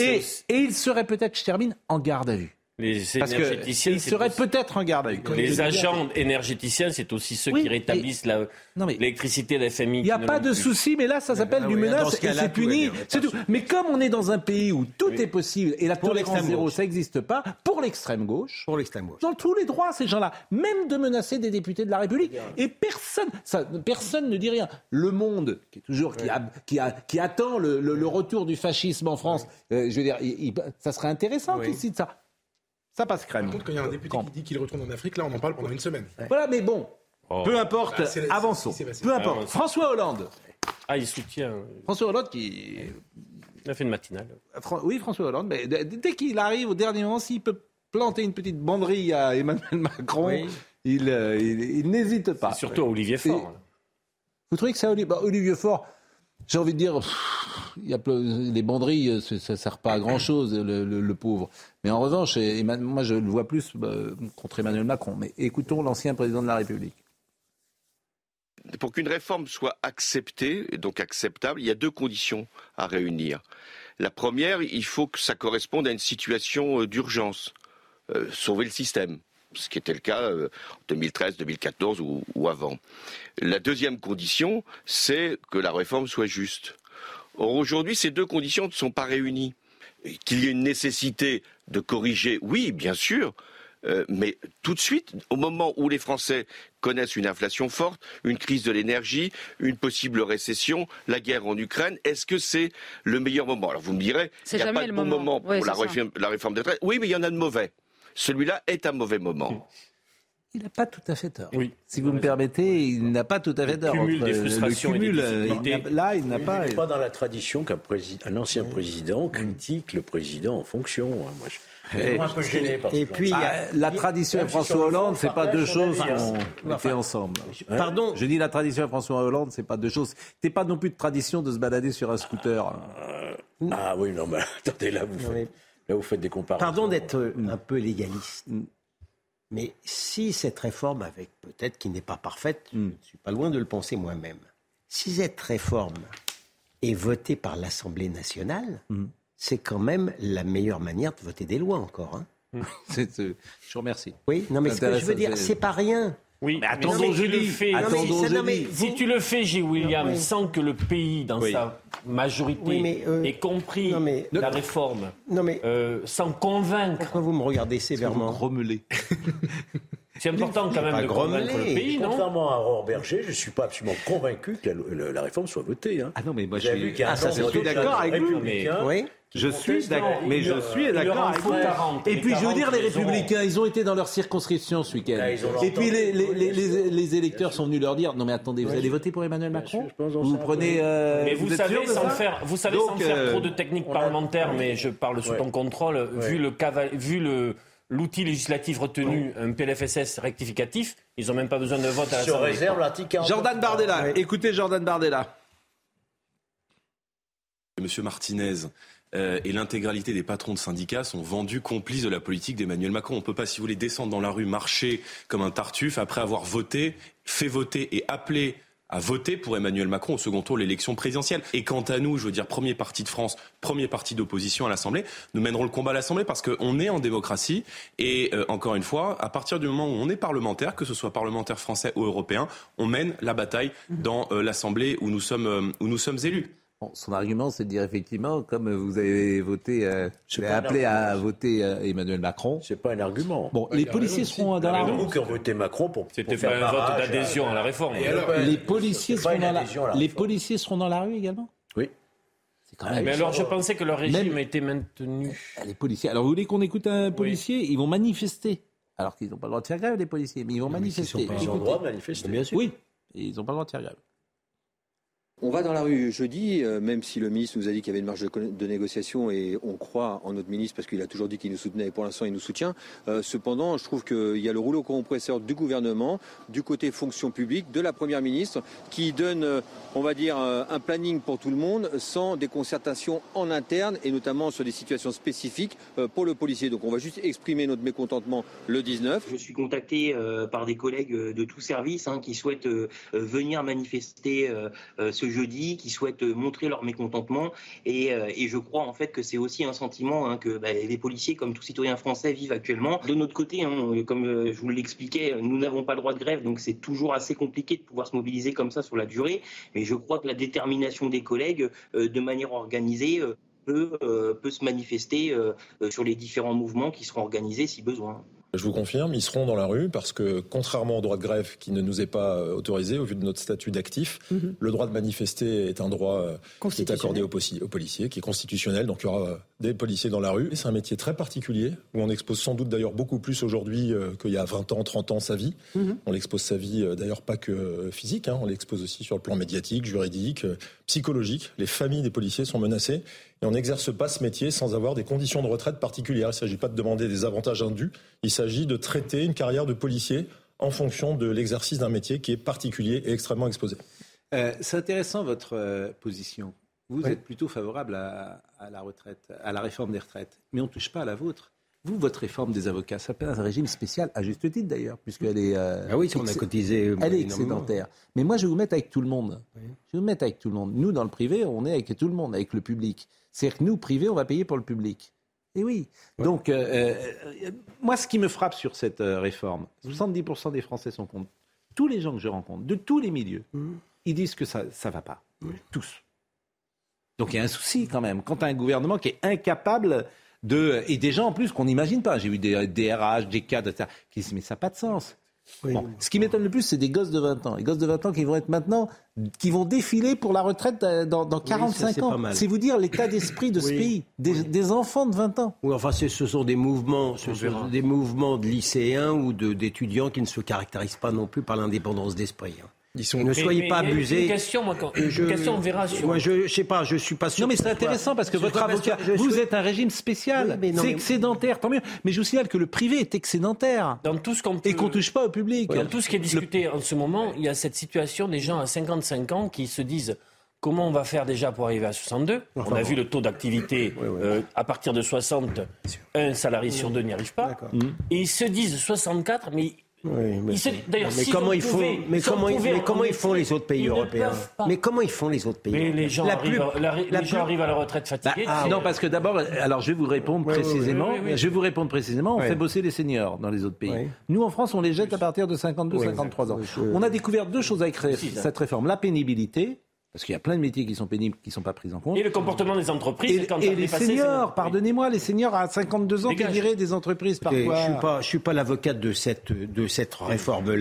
Et et il serait peut-être, je termine, en garde à vue. Les Parce que énergéticiens, il c'est serait aussi- peut-être en garde à vue. Les agents énergéticiens, c'est aussi ceux Oui, qui rétablissent la- l'électricité de la famille. Il n'y a pas de souci, mais là, ça s'appelle Ah du oui, dans menace ce et c'est puni. bien, C'est tout. Mais comme on est dans un pays où tout est possible et la Pour tolérance l'extrême zéro, gauche. ça n'existe pas, pour l'extrême gauche, Pour l'extrême gauche. dans tous les droits, ces gens-là, même de menacer des députés de la République, et personne, ça, personne ne dit rien. Le Monde, qui est toujours qui, a- qui, a- qui attend le, le- le retour du fascisme en France, euh, je veux dire, il- il- ça serait intéressant qu'il cite ça. Ça passe crème. Par contre, quand il y a un député qui dit qu'il retourne en Afrique, là, on en parle pendant une semaine. Voilà, mais bon, peu importe, Ah, c'est la- avançons. c'est- c'est. Peu Ah, importe. ouais. François Hollande. Ah, il soutient. François Hollande qui Il a fait une matinale. Fran- Oui, François Hollande, mais dès qu'il arrive au dernier moment, s'il peut planter une petite banderille à Emmanuel Macron, Oui. il, euh, il- il n'hésite pas. Surtout à Olivier Faure. Et- Vous trouvez que ça, Olivier, bah, Olivier Faure, j'ai envie de dire, les banderilles, euh, ça ne sert pas à grand-chose, le, pauvre. Mais en revanche, moi je le vois plus bah, contre Emmanuel Macron. Mais écoutons l'ancien président de la République. Pour qu'une réforme soit acceptée, donc acceptable, il y a deux conditions à réunir. La première, il faut que ça corresponde à une situation euh, d'urgence, euh, sauver le système, ce qui était le cas euh, en 2013, 2014 ou, ou avant. La deuxième condition, c'est que la réforme soit juste. Or aujourd'hui, ces deux conditions ne sont pas réunies. Qu'il y ait une nécessité de corriger, oui, bien sûr, euh, mais tout de suite, au moment où les Français connaissent une inflation forte, une crise de l'énergie, une possible récession, la guerre en Ukraine, est-ce que c'est le meilleur moment? Alors vous me direz, il n'y a pas de bon moment. moment pour la, réforme, la réforme des retraites. Oui, mais il y en a de mauvais. Celui-là est un mauvais moment. Il n'a pas tout à fait tort. Oui. Si vous me permettez, il n'a pas tout à fait tort. cumul Entre, des frustrations le et des cumul, euh, il là, il n'a Il pas. n'est pas dans la tradition qu'un un ancien président critique le président en fonction. hein. Moi, je Et- un peu gêné par et ce puis, Ah, la tradition et François Hollande, c'est pas deux choses qu'on hein. était Enfin, ensemble. Pardon Je dis la tradition et François Hollande, c'est pas deux choses. C'était pas non plus de tradition de se balader sur un scooter. Ah oui, non, mais [laughs] attendez, là, vous faites, là, vous faites des comparaisons. Pardon d'être euh, un peu légaliste. Mais si cette réforme, avec peut-être qui n'est pas parfaite, je ne suis pas loin de le penser moi-même, si cette réforme est votée par l'Assemblée nationale, c'est quand même la meilleure manière de voter des lois encore. hein. [laughs] Je vous remercie. Oui, non mais ce que je veux dire, c'est- c'est pas rien. Oui, mais attendons si jeudi. le fais, Attendons mais mais vous- si tu le fais, J. William, Oui. sans que le pays, dans Oui. sa majorité, Oui, mais, euh, ait compris non, mais- la réforme, Non mais euh, sans convaincre, pourquoi vous me regardez Vous sévèrement grommelez. [laughs] c'est important quand même de grommeler. convaincre le pays, non Contrairement à Aurore Berger, je ne suis pas absolument convaincu que la, la- la réforme soit votée. hein. Ah non, mais moi je suis. Ah, ça, je suis d'accord avec vous. républicains Oui. Je suis d'accord, mais je suis d'accord avec vous. 40, Et puis je veux 40, dire, les républicains, ils ont été dans leur circonscription ce week-end. Ah, Et puis les, les, l'entendu, les, oui, bien les- les électeurs sont venus leur dire non mais attendez, vous allez voter pour Emmanuel Macron Vous prenez. euh, Mais vous, savez, sans faire, vous savez, Donc, sans faire euh, trop de technique on a- parlementaire, mais je parle sous Ouais. ton contrôle, Ouais. vu le vu le l'outil législatif retenu, un PLFSS rectificatif, ils n'ont même pas besoin de vote à Sur l'Assemblée. réserve l'article 49. Jordan Bardella, écoutez Jordan Bardella. Monsieur Martinez euh, et l'intégralité des patrons de syndicats sont vendus complices de la politique d'Emmanuel Macron. On ne peut pas, si vous voulez, descendre dans la rue, marcher comme un tartuffe après avoir voté, fait voter et appelé à voter pour Emmanuel Macron au second tour de l'élection présidentielle. Et quant à nous, je veux dire, premier parti de France, premier parti d'opposition à l'Assemblée, nous mènerons le combat à l'Assemblée parce qu'on est en démocratie. Et euh, encore une fois, à partir du moment où on est parlementaire, que ce soit parlementaire français ou européen, on mène la bataille dans euh, l'Assemblée où nous sommes, euh, où nous sommes élus. Son argument, c'est de dire effectivement, comme vous avez voté, euh, C'est vous avez pas un appelé à voter euh, Emmanuel Macron. C'est pas un argument. Bon, les a policiers seront dans la rue. a qui ont voté Macron pour, C'était pour faire pas un vote d'adhésion à- à la réforme. Alors, Les policiers seront dans la, la les policiers seront dans la rue également? Oui. C'est quand même. Mais alors, je pensais que leur régime Même- était maintenu. Les policiers. Alors, vous voulez qu'on écoute un policier? Ils vont manifester. Alors qu'ils n'ont pas le droit de faire grève, les policiers, mais ils vont mais manifester. pas- ils ont le droit de manifester. Bien sûr. Oui, ils n'ont pas le droit de faire grève. On va dans la rue jeudi, euh, même si le ministre nous a dit qu'il y avait une marge de, négociation et on croit en notre ministre parce qu'il a toujours dit qu'il nous soutenait et pour l'instant il nous soutient. Euh, cependant, je trouve qu'il y a le rouleau compresseur du gouvernement, du côté fonction publique, de la première ministre, qui donne, euh, on va dire, un planning pour tout le monde sans des concertations en interne et notamment sur des situations spécifiques pour le policier. Donc on va juste exprimer notre mécontentement le 19. Je suis contacté par des collègues de tout service hein, qui souhaitent venir manifester jeudi, qui souhaitent euh, montrer leur mécontentement. Et, euh, et je crois en fait que c'est aussi un sentiment hein, que bah, les policiers, comme tout citoyen français, vivent actuellement. De notre côté, hein, comme euh, je vous l'expliquais, nous n'avons pas le droit de grève, donc c'est toujours assez compliqué de pouvoir se mobiliser comme ça sur la durée. Mais je crois que la détermination des collègues, de manière organisée, peut, se manifester sur les différents mouvements qui seront organisés si besoin. Je vous confirme, ils seront dans la rue parce que, contrairement au droit de grève qui ne nous est pas euh, autorisé au vu de notre statut d'actif, Mhm. le droit de manifester est un droit euh, qui est accordé aux, policiers, qui est constitutionnel. Donc il y aura euh, des policiers dans la rue. Et C'est un métier très particulier où on expose sans doute d'ailleurs beaucoup plus aujourd'hui qu'il y a 20 ans, 30 ans sa vie. Mhm. On l'expose sa vie d'ailleurs pas que physique, hein, on l'expose aussi sur le plan médiatique, juridique, psychologique. Les familles des policiers sont menacées et on n'exerce pas ce métier sans avoir des conditions de retraite particulières. Il ne s'agit pas de demander des avantages indus, il s'agit de traiter une carrière de policier en fonction de l'exercice d'un métier qui est particulier et extrêmement exposé. Euh, c'est intéressant votre euh, position. Vous Oui. êtes plutôt favorable à, à la retraite, à la réforme des retraites, mais on ne touche pas à la vôtre. Vous, votre réforme des avocats, ça s'appelle un régime spécial, à juste titre d'ailleurs, puisqu'elle est. euh, Ah oui, on a cotisé, Elle est excédentaire. Mais moi, je vais vous mettre avec tout le monde. Je vais vous mettre avec tout le monde. Nous, dans le privé, on est avec tout le monde, avec le public. C'est-à-dire que nous, privé, on va payer pour le public. Et oui. Donc, euh, euh, moi, ce qui me frappe sur cette réforme, 70% des Français sont contre. Tous les gens que je rencontre, de tous les milieux, ils disent que ça ne va pas. Tous. Donc il y a un souci quand même. Quand tu as un gouvernement qui est incapable de... Et des gens en plus qu'on n'imagine pas. J'ai eu des DRH, des cadres, etc., qui disent mais ça n'a pas de sens. Bon, ce qui m'étonne le plus, c'est des gosses de 20 ans. Les gosses de 20 ans qui vont être maintenant, qui vont défiler pour la retraite dans, dans 45 c'est ans. C'est vous dire l'état d'esprit de ce Oui. pays. Des, des enfants de 20 ans. Oui, enfin, ce sont des mouvements, ce sont des mouvements de lycéens ou d'étudiants qui ne se caractérisent pas non plus par l'indépendance d'esprit. hein. Ne Mais- soyez mais pas une abusés. question, moi, quand- une question, on verra sur- Moi, je, je sais pas, je suis pas sûr. Non, mais c'est intéressant parce que votre avocat, vous êtes un régime spécial. Oui, c'est mais- excédentaire, tant mieux. Mais je vous signale que le privé est excédentaire. Dans tout ce qu'on Et qu'on touche pas au public. Dans tout ce qui est discuté en ce moment, il y a cette situation des gens à 55 ans qui se disent comment on va faire déjà pour arriver à 62 On a bon. vu le taux d'activité euh, à partir de 60, un salarié sur deux n'y arrive pas. Et ils se disent 64, mais Oui, mais, Ils se- d'ailleurs, mais si comment ils font Mais comment, mais comment en ils font les autres pays ils européens. Mais comment ils font les autres pays Mais les gens, La arrivent, plus- à- la- la les gens plus- arrivent à la retraite Bah, fatigués. ah, c'est- non, parce que d'abord, alors je vais vous répondre précisément. Je vais vous répondre précisément. On fait bosser les seniors dans les autres pays. Nous, en France, on les jette à partir de 52, Ouais, 53 ans. On a découvert deux choses avec ça. cette réforme la pénibilité, parce qu'il y a plein de métiers qui sont pénibles, qui ne sont pas pris en compte. Et le comportement des entreprises. Et, quand et les seniors, pardonnez-moi, les seniors à 52 ans qui Dégage. viraient des entreprises parfois. Je suis pas, je suis pas l'avocate de cette de cette réforme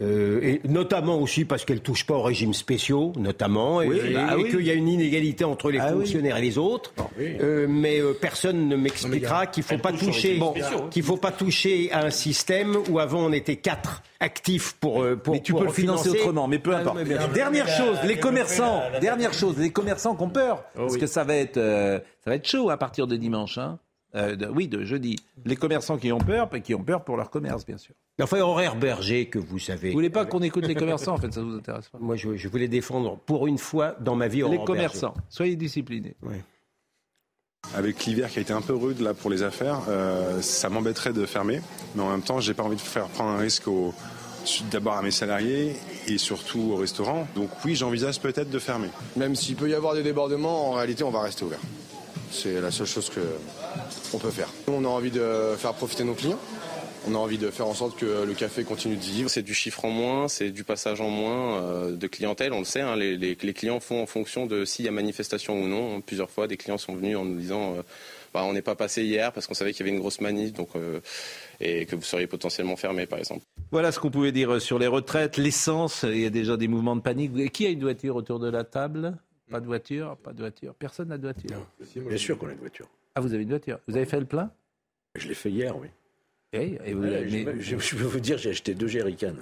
là. et notamment aussi parce qu'elle touche pas aux régimes spéciaux, notamment, et, Oui, et- bah et oui. qu'il y a une inégalité entre les Ah oui. fonctionnaires et les autres. Euh, mais euh, personne ne m'expliquera qu'il faut pas toucher, hein. qu'il faut pas toucher à un système où avant on était quatre actifs pour euh, pour. mais tu pour peux le financer financer. autrement, mais peu Ah, importe. mais bien sûr. Dernière chose, les commerçants. Dernière chose, les commerçants qui ont peur, parce que ça va être, euh, ça va être chaud à partir de dimanche. Hein. Euh, de- oui, de jeudi. Les commerçants qui ont peur, qui ont peur pour leur commerce, bien sûr. Enfin, horaire berger que vous savez. Vous voulez pas qu'on écoute les commerçants, en fait, ça vous intéresse pas. Moi, je, je voulais défendre pour une fois dans ma vie Les commerçants, soyez disciplinés. Avec l'hiver qui a été un peu rude là pour les affaires, euh, ça m'embêterait de fermer, mais en même temps, j'ai pas envie de faire prendre un risque au d'abord à mes salariés et surtout au restaurant. Donc oui, j'envisage peut-être de fermer. Même s'il peut y avoir des débordements, en réalité, on va rester ouvert. C'est la seule chose que on peut faire. Nous, on a envie de faire profiter nos clients. On a envie de faire en sorte que le café continue de vivre. C'est du chiffre en moins, c'est du passage en moins euh, de clientèle. On le sait, hein, les, les- les clients font en fonction de s'il y a manifestation ou non. Plusieurs fois, des clients sont venus en nous disant euh, bah, on n'est pas passé hier parce qu'on savait qu'il y avait une grosse manif donc, euh, et que vous seriez potentiellement fermé, par exemple. Voilà ce qu'on pouvait dire sur les retraites, l'essence. Il y a déjà des mouvements de panique. Qui a une voiture autour de la table? Pas de voiture Pas de voiture. Personne n'a de voiture. Bien sûr qu'on a une voiture. Ah, vous avez une voiture. Vous avez fait le plein? Je l'ai fait hier, oui. Oui, et vous- Ouais, mais- je, je- je peux vous dire, j'ai acheté deux jerrycans.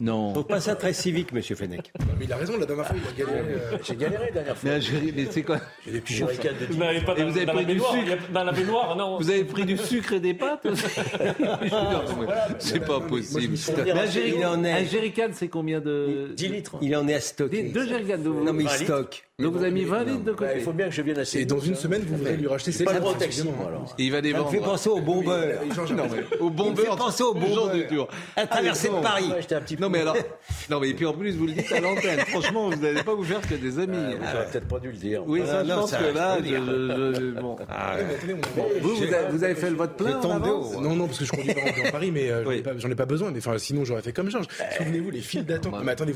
Non. Donc pas ça très civique, Monsieur Fenech. Mais il a raison, la dernière fois, il a galéré. euh, J'ai galéré la dernière fois. Mais, mais c'est quoi? J'ai des petits jerrycans de Vous 10 n'avez pas Et dans, vous avez dans pris la du baignoire, sucre? y a- dans la baignoire, non. Vous avez pris du sucre et des pâtes [laughs] C'est pas possible. Mais un jerry- Il en est- un jerrycan, c'est combien de 10 litres. Il en est à stocker. Deux jerrycans de Non, mais il 20 litres. stocke. Donc vous avez mis 20 litres de Bah, côté. il faut bien que je vienne assez. Et dans une semaine, vous voudrez lui racheter C'est ses moi, alors. Et il va les Ça me vendre. fait penser au bon beurre. Non, mais au bon Il me fait beurre. penser au bon beurre. À traverser de bon. Paris. Ouais, j'étais un petit peu. Non mais alors, non mais et puis en plus vous le dites à l'antenne. [laughs] Franchement, vous n'allez pas vous faire que des amis. Euh, J'aurais peut-être pas dû le dire. Oui, ça, Ah, je pense que là, bon. Ah, Vous, vous avez, fait le vote plein en au- Non, non, parce que je conduis pas dans Paris, mais euh, j'en ai pas- besoin. Mais enfin, sinon, j'aurais fait comme Georges. Souvenez-vous, les files d'attente. Mais attendez,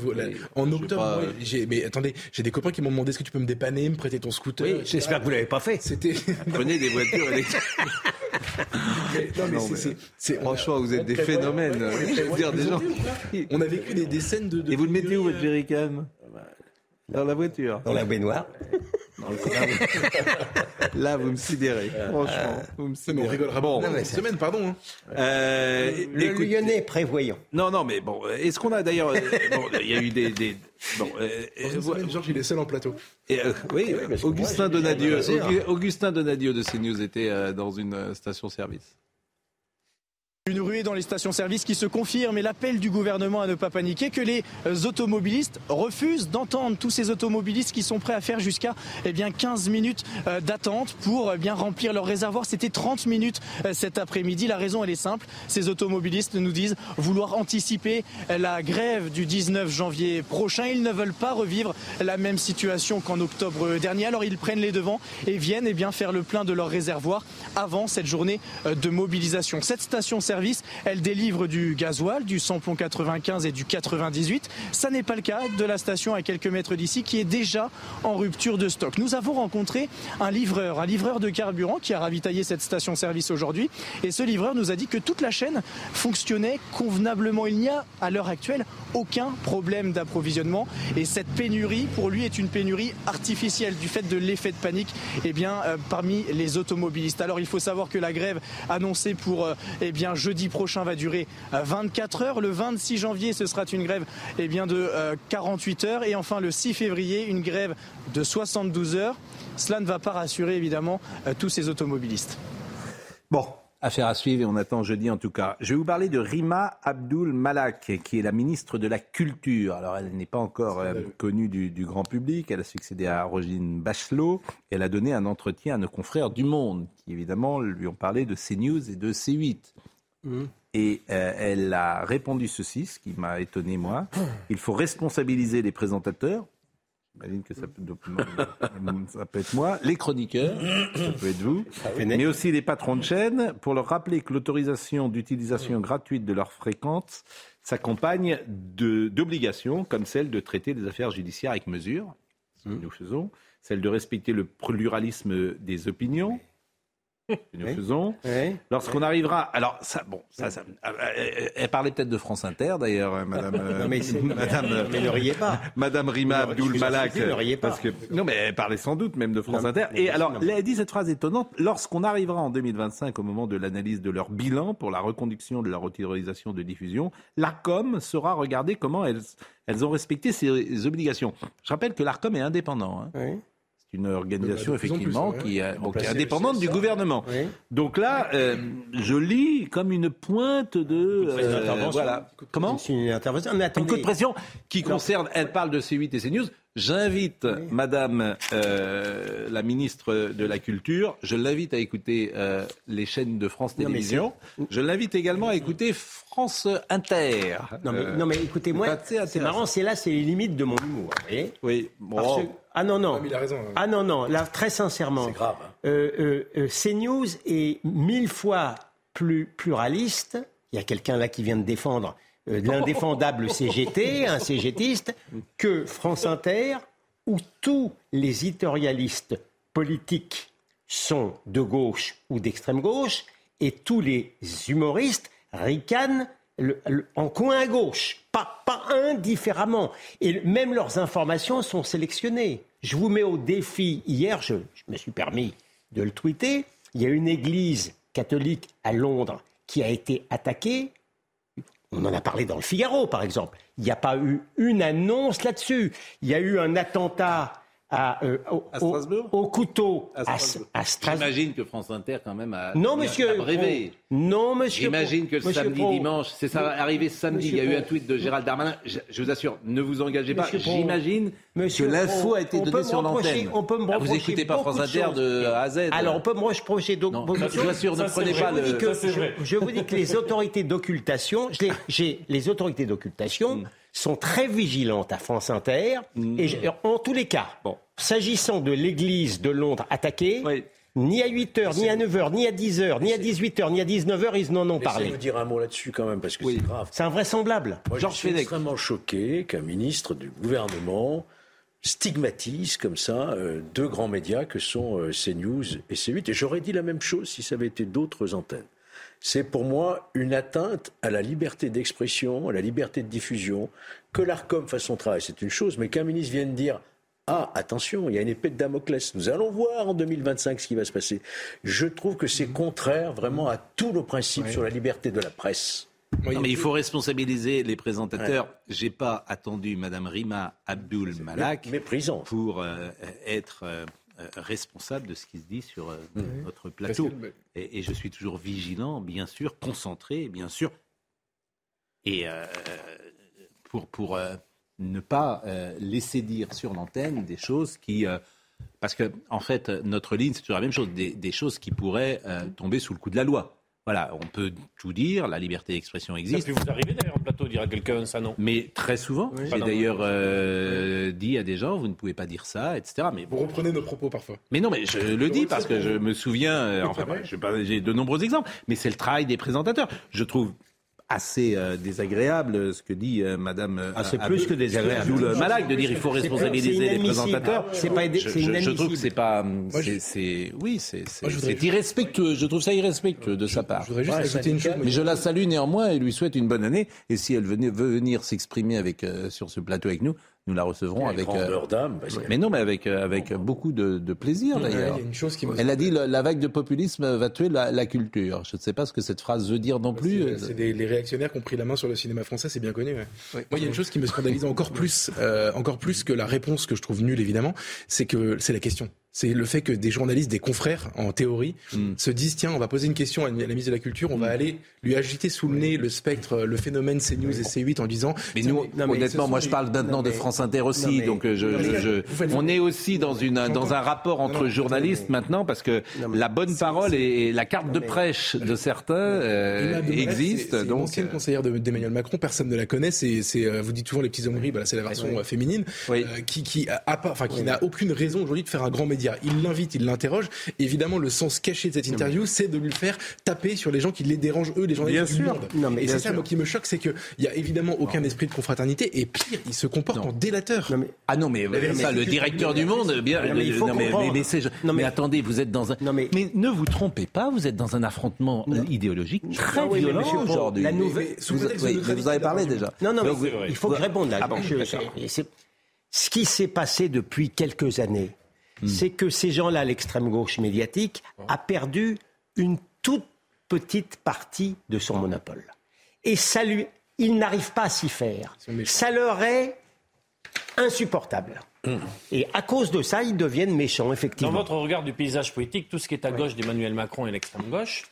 en octobre, euh, j'ai, mais attendez, j'ai des copains qui m'ont demandé est-ce que tu peux me dépanner, me prêter ton scooter Oui, j'espère que vous l'avez pas fait. C'était. Prenez des voitures électriques. [laughs] non, mais Non, c'est- mais c'est- c'est- franchement, vous êtes des phénomènes. on a vécu des, scènes de. Et vous le mettez où, votre pénurie, jerrycan? Dans la voiture Dans la baignoire. [laughs] [laughs] Là, vous me sidérez. Franchement, vous me Mais on sidérez. rigolera Bon. pas. cette semaine, pardon. hein. Euh, Le écoute- Lyonnais prévoyant. Non, non, mais bon, est-ce qu'on a d'ailleurs. euh, bon, il y a eu des. des- bon, euh, Dans euh, une vo- semaine, Georges, il est seul en plateau. et, euh, oui, parce que Augustin moi, j'ai Donadieu. Augu- Augustin Donadieu de CNews était euh, dans une euh, station-service. Une ruée dans les stations-service qui se confirme et l'appel du gouvernement à ne pas paniquer que les euh, automobilistes refusent d'entendre tous ces automobilistes qui sont prêts à faire jusqu'à eh bien 15 minutes euh, d'attente pour eh bien remplir leur réservoir. C'était 30 minutes euh, cet après-midi. La raison elle est simple, ces automobilistes nous disent vouloir anticiper euh, la grève du 19 janvier prochain. Ils ne veulent pas revivre la même situation qu'en octobre dernier. Alors ils prennent les devants et viennent eh bien faire le plein de leur réservoir avant cette journée euh, de mobilisation. Cette station-service, elle délivre du gasoil, du samplon 95 et du 98. Ça n'est pas le cas de la station à quelques mètres d'ici qui est déjà en rupture de stock. Nous avons rencontré un livreur, un livreur de carburant qui a ravitaillé cette station-service aujourd'hui. Et ce livreur nous a dit que toute la chaîne fonctionnait convenablement. Il n'y a à l'heure actuelle aucun problème d'approvisionnement. Et cette pénurie, pour lui, est une pénurie artificielle du fait de l'effet de panique eh bien, euh, parmi les automobilistes. Alors il faut savoir que la grève annoncée pour euh, eh bien, jeudi prochain va durer euh, 24 heures. Le 26 janvier, ce sera une grève eh bien, de euh, 48 heures. Et enfin, le 6 février, une grève de 72 heures. Cela ne va pas rassurer évidemment euh, tous ces automobilistes. Bon, affaire à suivre et on attend jeudi en tout cas. Je vais vous parler de Rima Abdul Malak, qui est la ministre de la Culture. Alors, elle n'est pas encore euh, connue du, du grand public. Elle a succédé à Roselyne Bachelot. Elle a donné un entretien à nos confrères du Monde, qui évidemment lui ont parlé de CNews et de C8. Et euh, elle a répondu ceci, ce qui m'a étonné moi. [coughs] Il faut responsabiliser les présentateurs. J'imagine que ça peut, donc, ça peut être moi, les chroniqueurs, [coughs] ça peut être vous, mais aussi les patrons de chaîne, pour leur rappeler que l'autorisation d'utilisation gratuite de leurs fréquences s'accompagne d'obligations comme celle de traiter des affaires judiciaires avec mesure, ce que nous faisons, celle de respecter le pluralisme des opinions, que nous faisons. Lorsqu'on arrivera, alors ça, bon, ça, ça- elle parlait peut-être de France Inter d'ailleurs, euh, Madame, euh, mais Madame, mais ne riez pas. [laughs] Madame Rima Abdul Malak, supplie, ne riez pas. parce que non, mais elle parlait sans doute même de France Non, Inter. Et alors, elle a dit cette phrase étonnante lorsqu'on arrivera en 2025 au moment de l'analyse de leur bilan pour la reconduction de leur autorisation de diffusion, l'Arcom sera regardée comment elles, elles ont respecté ces obligations. Je rappelle que l'Arcom est indépendant. hein. C'est une organisation Bah, plus effectivement qui, est- bon, qui est Remplacer le indépendante du gouvernement. Donc là, euh, je lis comme une pointe de C'est une euh, intervention. voilà. Comment C'est une intervention. Mais un coup de pression qui concerne, elle parle de C8 et CNews. J'invite Madame euh, la ministre de la Culture, je l'invite à écouter euh, les chaînes de France Télévisions. Je l'invite également à écouter France Inter. Non mais, Euh, non, mais écoutez, moi, c'est marrant, c'est là, c'est les limites de mon humour. vous voyez Oui, Parce bon. que- ah non, non. Ah, mais il a raison, hein. Ah non, non, là, très sincèrement. C'est grave, hein. Euh, euh, euh, CNews est mille fois plus pluraliste. Il y a quelqu'un là qui vient de défendre euh, l'indéfendable [laughs] CGT, un CGTiste, que France Inter, où tous les éditorialistes politiques sont de gauche ou d'extrême gauche, et tous les humoristes ricanent en coin à gauche, pas, pas indifféremment. Et même leurs informations sont sélectionnées. Je vous mets au défi, hier, je, je me suis permis de le tweeter, il y a une église catholique à Londres qui a été attaquée. On en a parlé dans le Figaro, par exemple. Il n'y a pas eu une annonce là-dessus. Il y a eu un attentat à, euh, au, À au- Strasbourg au couteau À à, Strasbourg. à Strasbourg. J'imagine que France Inter quand même a Non, monsieur. a rêvé. Pro. Non, monsieur. J'imagine Pro. que le Monsieur samedi, Pro. dimanche, c'est ça arrivé samedi. Il y a Monsieur eu un Pro. tweet de Gérald Darmanin. Je, je vous assure, ne vous engagez pas. Monsieur Pro. J'imagine que Monsieur l'info Pro, a été donnée sur l'antenne. On peut me Ah, vous reprocher écoutez pas beaucoup France de Inter choses. de A à Z. Alors, on peut me reprocher donc de je vous choses. assure, ne prenez pas vrai. le- Je vous dis que- vous les autorités d'occultation, j'ai les autorités d'occultation Mm. Sont très vigilantes à France Inter. Mm. Et je- en tous les cas, s'agissant de l'église de Londres attaquée, ni à 8h, ni à 9h, ni à 10h, ni à 18h, ni à 19h, ils n'en ont parlé. Laissez-nous dire un mot là-dessus quand même, parce que c'est grave. C'est invraisemblable. Moi, je suis extrêmement choqué qu'un ministre du gouvernement stigmatise comme ça euh, deux grands médias que sont euh, CNews et C8. Et j'aurais dit la même chose si ça avait été d'autres antennes. C'est pour moi une atteinte à la liberté d'expression, à la liberté de diffusion. Que l'ARCOM fasse son travail, c'est une chose, mais qu'un ministre vienne dire ah, attention, il y a une épée de Damoclès. Nous allons voir en 2025 ce qui va se passer. Je trouve que c'est contraire vraiment à tous nos principes sur la liberté de la presse. Non, mais il faut responsabiliser les présentateurs. J'ai pas attendu Madame Rima Abdul Malak pour euh, être euh, responsable de ce qui se dit sur euh, notre plateau. Et, et je suis toujours vigilant, bien sûr, concentré, bien sûr, et euh, pour pour euh, ne pas euh, laisser dire sur l'antenne des choses qui euh, parce que en fait notre ligne c'est toujours la même chose, des, des choses qui pourraient euh, tomber sous le coup de la loi. Voilà, on peut tout dire, la liberté d'expression Ça existe. peut vous arriver d'ailleurs en plateau dire à quelqu'un ça non? Mais très souvent, Oui. j'ai d'ailleurs euh, dit à des gens, vous ne pouvez pas dire ça, etc. Mais Vous reprenez nos propos parfois. mais non, mais je le dis parce que je me souviens, euh, enfin, j'ai de nombreux exemples, mais c'est le travail des présentateurs. Je trouve assez euh, désagréable euh, ce que dit euh, Madame. euh, Ah, c'est plus que désagréable. Abdul Malak de dire il faut responsabiliser les présentateurs. C'est pas aidé- Je- c'est je, je trouve que c'est pas, je- c'est, c'est- oui, c'est, irrespectueux. Je trouve ça irrespectueux de sa part. Je voudrais juste Ouais, ajouter une chose. mais je la salue néanmoins et lui souhaite une bonne année. Et si elle venait, veut venir s'exprimer avec, euh, sur ce plateau avec nous, nous la recevrons avec. parce que- Mais non, mais avec, euh, avec beaucoup de, de plaisir Ouais, d'ailleurs. il y a une chose qui me- Elle a dit la, la vague de populisme va tuer la, la culture. Je ne sais pas ce que cette phrase veut dire non plus. C'est- C'est des, les réactionnaires qui ont pris la main sur le cinéma français, c'est bien connu. ouais. Moi, il y a une chose qui me scandalise encore plus, euh, encore plus que la réponse que je trouve nulle évidemment, c'est que c'est la question. C'est le fait que des journalistes, des confrères, en théorie, Hmm. se disent tiens, on va poser une question à la ministre de la Culture, on va aller lui agiter sous le nez le spectre, le phénomène CNews et C8 en disant. Mais nous, mais- non, mais ce honnêtement, moi, je parle maintenant de France Inter aussi, non, donc euh, je, on est aussi dans une dans un rapport entre non, journalistes maintenant parce que la bonne parole et, la carte de prêche de certains euh, existe. Donc, ancienne conseillère de- d'Emmanuel Macron, personne ne la connaît. C'est, euh, vous dites souvent les petits hommes gris, voilà, c'est la version euh, féminine, euh, enfin, qui n'a aucune raison aujourd'hui de faire un grand média. Il l'invite, il l'interroge. Évidemment, le sens caché de cette interview, c'est de lui faire taper sur les gens qui les dérangent eux, les journalistes Bien du sûr. monde. Non, mais et c'est ça, moi, qui me choque, c'est qu'il y a évidemment aucun esprit de confraternité. Et pire, il se comporte en délateur. Ah non, mais ça, le directeur du monde, bien. Non, mais il faut non, mais, comprendre. mais- mais c'est- mais attendez, vous êtes dans un. mais... ne vous trompez pas, vous êtes dans un affrontement idéologique très Non, mais violent aujourd'hui. la nouvelle- Mais- vous, avez parlé déjà. Non, non, mais il faut que je réponde là. Ah ce qui s'est passé depuis quelques années, Hmm. c'est que ces gens-là, l'extrême gauche médiatique, a perdu une toute petite partie de son monopole. Et ça lui, ils n'arrivent pas à s'y faire. Ça leur est insupportable. Et à cause de ça, ils deviennent méchants, Dans effectivement. votre regard du paysage politique, tout ce qui est à gauche d'Emmanuel Macron et l'extrême gauche,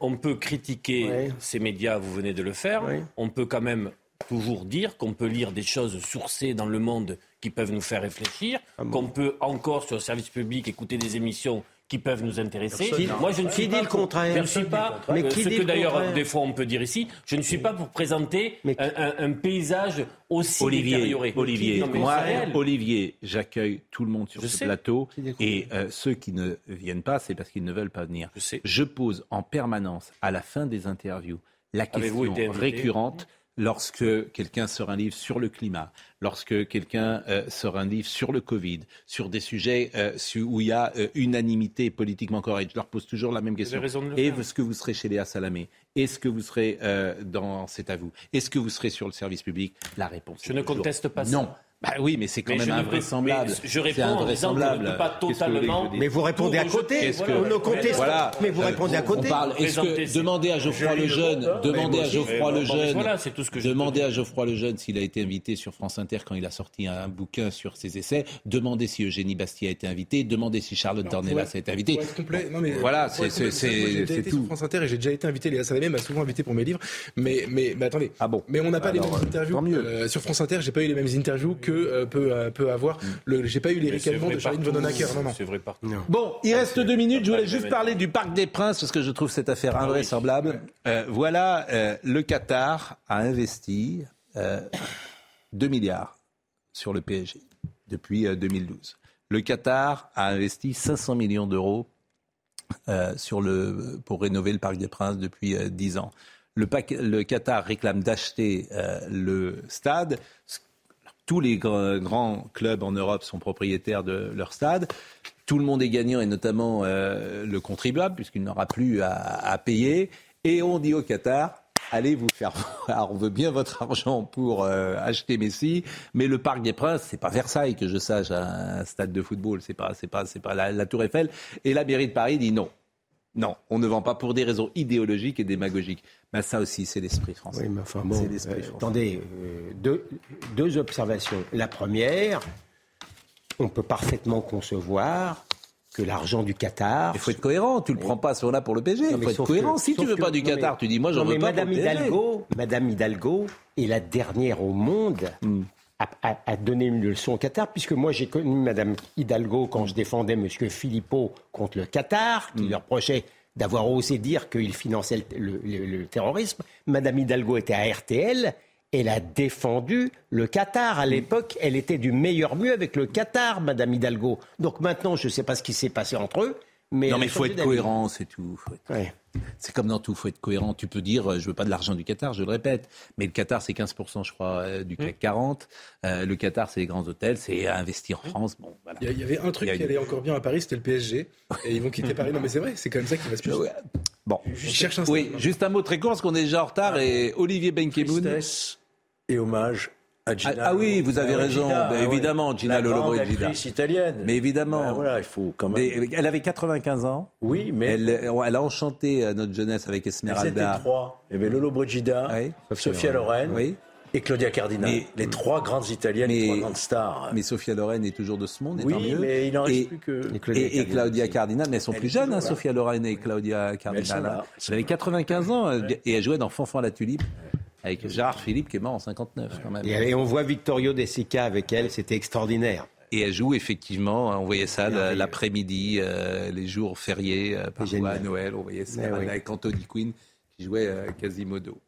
on peut critiquer ces médias, vous venez de le faire, on peut quand même toujours dire qu'on peut lire des choses sourcées dans le monde qui peuvent nous faire réfléchir, Ah qu'on peut encore sur le service public écouter des émissions qui peuvent nous intéresser. Qui- Moi, je ne qui suis dit pas le pour- contraire Je ne suis pas. Mais qui ce dit que le d'ailleurs des fois on peut dire ici. Je ne suis pas pour présenter un, un- un paysage aussi Olivier, détérioré. Olivier, Non, moi. Olivier, j'accueille tout le monde sur Je ce sais. plateau et euh, ceux qui ne viennent pas, c'est parce qu'ils ne veulent pas venir. Je, pose en permanence, à la fin des interviews, la Avez-vous question récurrente lorsque quelqu'un sort un livre sur le climat, lorsque quelqu'un euh, sort un livre sur le Covid, sur des sujets euh, où il y a euh, unanimité politiquement correcte. Je leur pose toujours la même question. est-ce que vous serez chez Léa Salamé? Est-ce que vous serez dans C'est à vous Est-ce que vous serez sur le service public? La réponse. Je ne toujours conteste pas ça. Non. Bah oui, mais c'est quand Mais même je ne peux- invraisemblable. je réponds en disant qu'on ne invraisemblable. peut pas totalement- Mais vous répondez à côté. Que- Voilà. Ne contestez- Voilà. mais vous répondez à On côté. parle. Est-ce Présentez- que demandez à Geoffroy Je- Lejeune, demandez à Geoffroy bon, Lejeune, voilà, c'est tout ce que je demandez à Geoffroy Lejeune s'il a été invité sur France Inter quand il a sorti un bouquin sur ses essais. Demandez si Eugénie Bastier a été invitée. Demandez si Charlotte Dornelas a été invitée. Voilà, c'est tout. France Inter et j'ai déjà été invité. Léa Salamé m'a souvent invité pour mes livres. Mais, mais, attendez. Ah bon Mais on n'a pas les mêmes euh, interviews. Euh, sur France Inter, j'ai pas eu les mêmes interviews que euh, peut, euh, peut avoir. Le, j'ai pas eu les ricanements de Charline. Vanhoenacker. Non, non. C'est vrai partout. Bon, il reste deux minutes. Je voulais juste même parler du Parc des Princes parce que je trouve cette affaire invraisemblable. Euh, voilà, euh, le Qatar a investi euh, 2 milliards sur le PSG depuis euh, 2012. Le Qatar a investi 500 millions d'euros euh, sur le, pour rénover le Parc des Princes depuis euh, 10 ans. Le, pac- le Qatar réclame d'acheter euh, le stade. Tous les grands clubs en Europe sont propriétaires de leur stade. Tout le monde est gagnant et notamment euh, le contribuable puisqu'il n'aura plus à, payer. Et on dit au Qatar, allez vous faire voir, on veut bien votre argent pour euh, acheter Messi, mais le Parc des Princes, c'est pas Versailles que je sache un stade de football, c'est pas pas pas la, Tour Eiffel. Et la mairie de Paris dit non. Non, on ne vend pas pour des raisons idéologiques et démagogiques. Mais ça aussi, c'est l'esprit français. Oui, mais enfin bon, euh, attendez, deux, deux observations. La première, on peut parfaitement concevoir que l'argent du Qatar. Il faut être cohérent. Tu le prends pas sur là pour le PSG. Il faut être cohérent. si tu veux pas du Qatar, tu dis moi j'en veux pas Madame Hidalgo, Madame Hidalgo est la dernière au monde. Hmm. À, donner une leçon au Qatar, puisque moi j'ai connu Madame Hidalgo quand je défendais M. Philippot contre le Qatar, qui hmm. leur reprochait d'avoir osé dire qu'il finançait le, terrorisme. Madame Hidalgo était à RTL elle a défendu le Qatar. À l'époque, elle était du meilleur mieux avec le Qatar, Madame Hidalgo. Donc maintenant, je ne sais pas ce qui s'est passé entre eux. Mais non, mais il faut être cohérent, c'est tout. C'est comme dans tout, il faut être cohérent. Tu peux dire, euh, je veux pas de l'argent du Qatar, je le répète, mais le Qatar, c'est 15%, je crois, euh, du CAC 40. Euh, le Qatar, c'est les grands hôtels, c'est investir en France. Bon, Il y avait un truc qui allait encore bien à Paris, c'était le PSG, et ils vont quitter Paris. Non, mais c'est vrai, c'est comme ça qu'il va se passer. Bon, je cherche un oui, juste un mot très court, parce qu'on est déjà en retard, et Olivier Benkemoun et hommage Gina. Ah, ah oui, vous avez raison, ben, évidemment, Gina Lollobrigida. actrice italienne. Mais évidemment. Ben, voilà, il faut quand même. elle avait 95 ans. Oui, mais elle, elle a enchanté euh, notre jeunesse avec Esmeralda. C'était trois. Il y avait Lolo Brigida, Sophia Loren. Oui. Et Claudia Cardinal, les trois grandes italiennes, les trois grandes stars. Mais Sophia Loren est toujours de ce monde, et oui, tant mieux. mais il n'en reste plus que. Et Claudia, et, Claudia Cardinal, mais elles sont plus jeunes, hein, Sophia Loren et Claudia Cardinal. Elle avait 95 ans et elle jouait dans Fanfan la Tulipe avec Gérard Philippe qui est mort en 59 quand même. Et, on voit Victorio De Sica avec elle, c'était extraordinaire. Et elle joue effectivement, on voyait ça l'après-midi, euh, les jours fériés, euh, parfois à Noël, on voyait ça avec Anthony Quinn qui jouait euh, Quasimodo.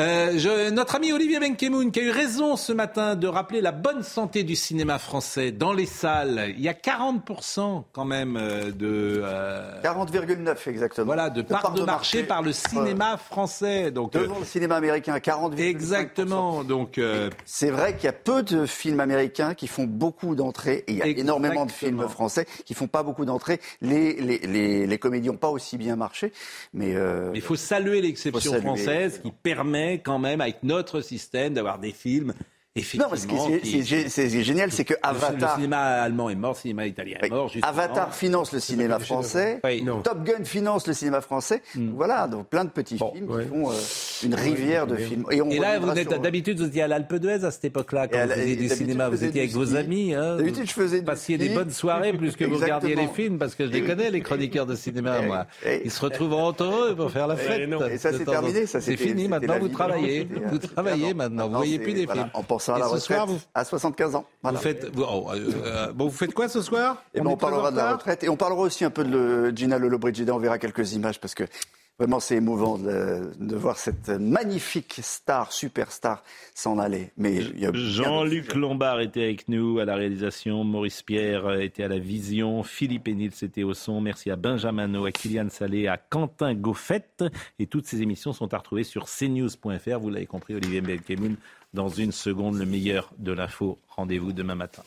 Euh, je, notre ami Olivier Benkemoun, qui a eu raison ce matin de rappeler la bonne santé du cinéma français dans les salles. Il y a 40% quand même euh, de... 40,9 euh, exactement. Voilà, de, part, de, marché, par le cinéma français. Donc, Devant le cinéma américain, 40,5%. Exactement. Donc, C'est vrai qu'il y a peu de films américains qui font beaucoup d'entrées, et il y a énormément de films français qui font pas beaucoup d'entrées. Les, les, les, les comédies n'ont pas aussi bien marché, mais... il faut saluer l'exception française qui permet quand même, avec notre système, d'avoir des films non, ce qui est, génial, c'est que Avatar. Le cinéma allemand est mort, le cinéma italien est mort. Avatar finance le cinéma français. Top Gun finance le cinéma français. Hmm. Voilà, donc plein de petits films qui font euh, une rivière de films. Et, là, vous êtes d'habitude, vous étiez à l'Alpe d'Huez à cette époque-là, quand vous faisiez du cinéma. Vous étiez avec vos amis. Hein, d'habitude, je faisais. Vous passiez des bonnes soirées plus que vous regardiez les films, parce que je les connais, les chroniqueurs de cinéma, moi. Ils se retrouvent entre eux pour faire la fête. Et ça, c'est terminé. C'est fini, maintenant, vous travaillez. Vous travaillez maintenant. Vous voyez plus des films. Pensant à la retraite à 75 ans. Vous faites, oh, euh, euh, bon, vous faites quoi ce soir et eh ben, on, parlera de la retraite et on parlera aussi un peu de Gina Lollobrigida. On verra quelques images parce que Vraiment, c'est émouvant de, voir cette magnifique star, superstar, s'en aller. Mais Jean-Luc Lombard était avec nous à la réalisation, Maurice Pierre était à la vision, Philippe Enil était au son. Merci à Benjamin à Kylian Salé, à Quentin Goffette. Et toutes ces émissions sont à retrouver sur cnews.fr. Vous l'avez compris, Olivier Belkemoun dans une seconde le meilleur de l'info. Rendez-vous demain matin.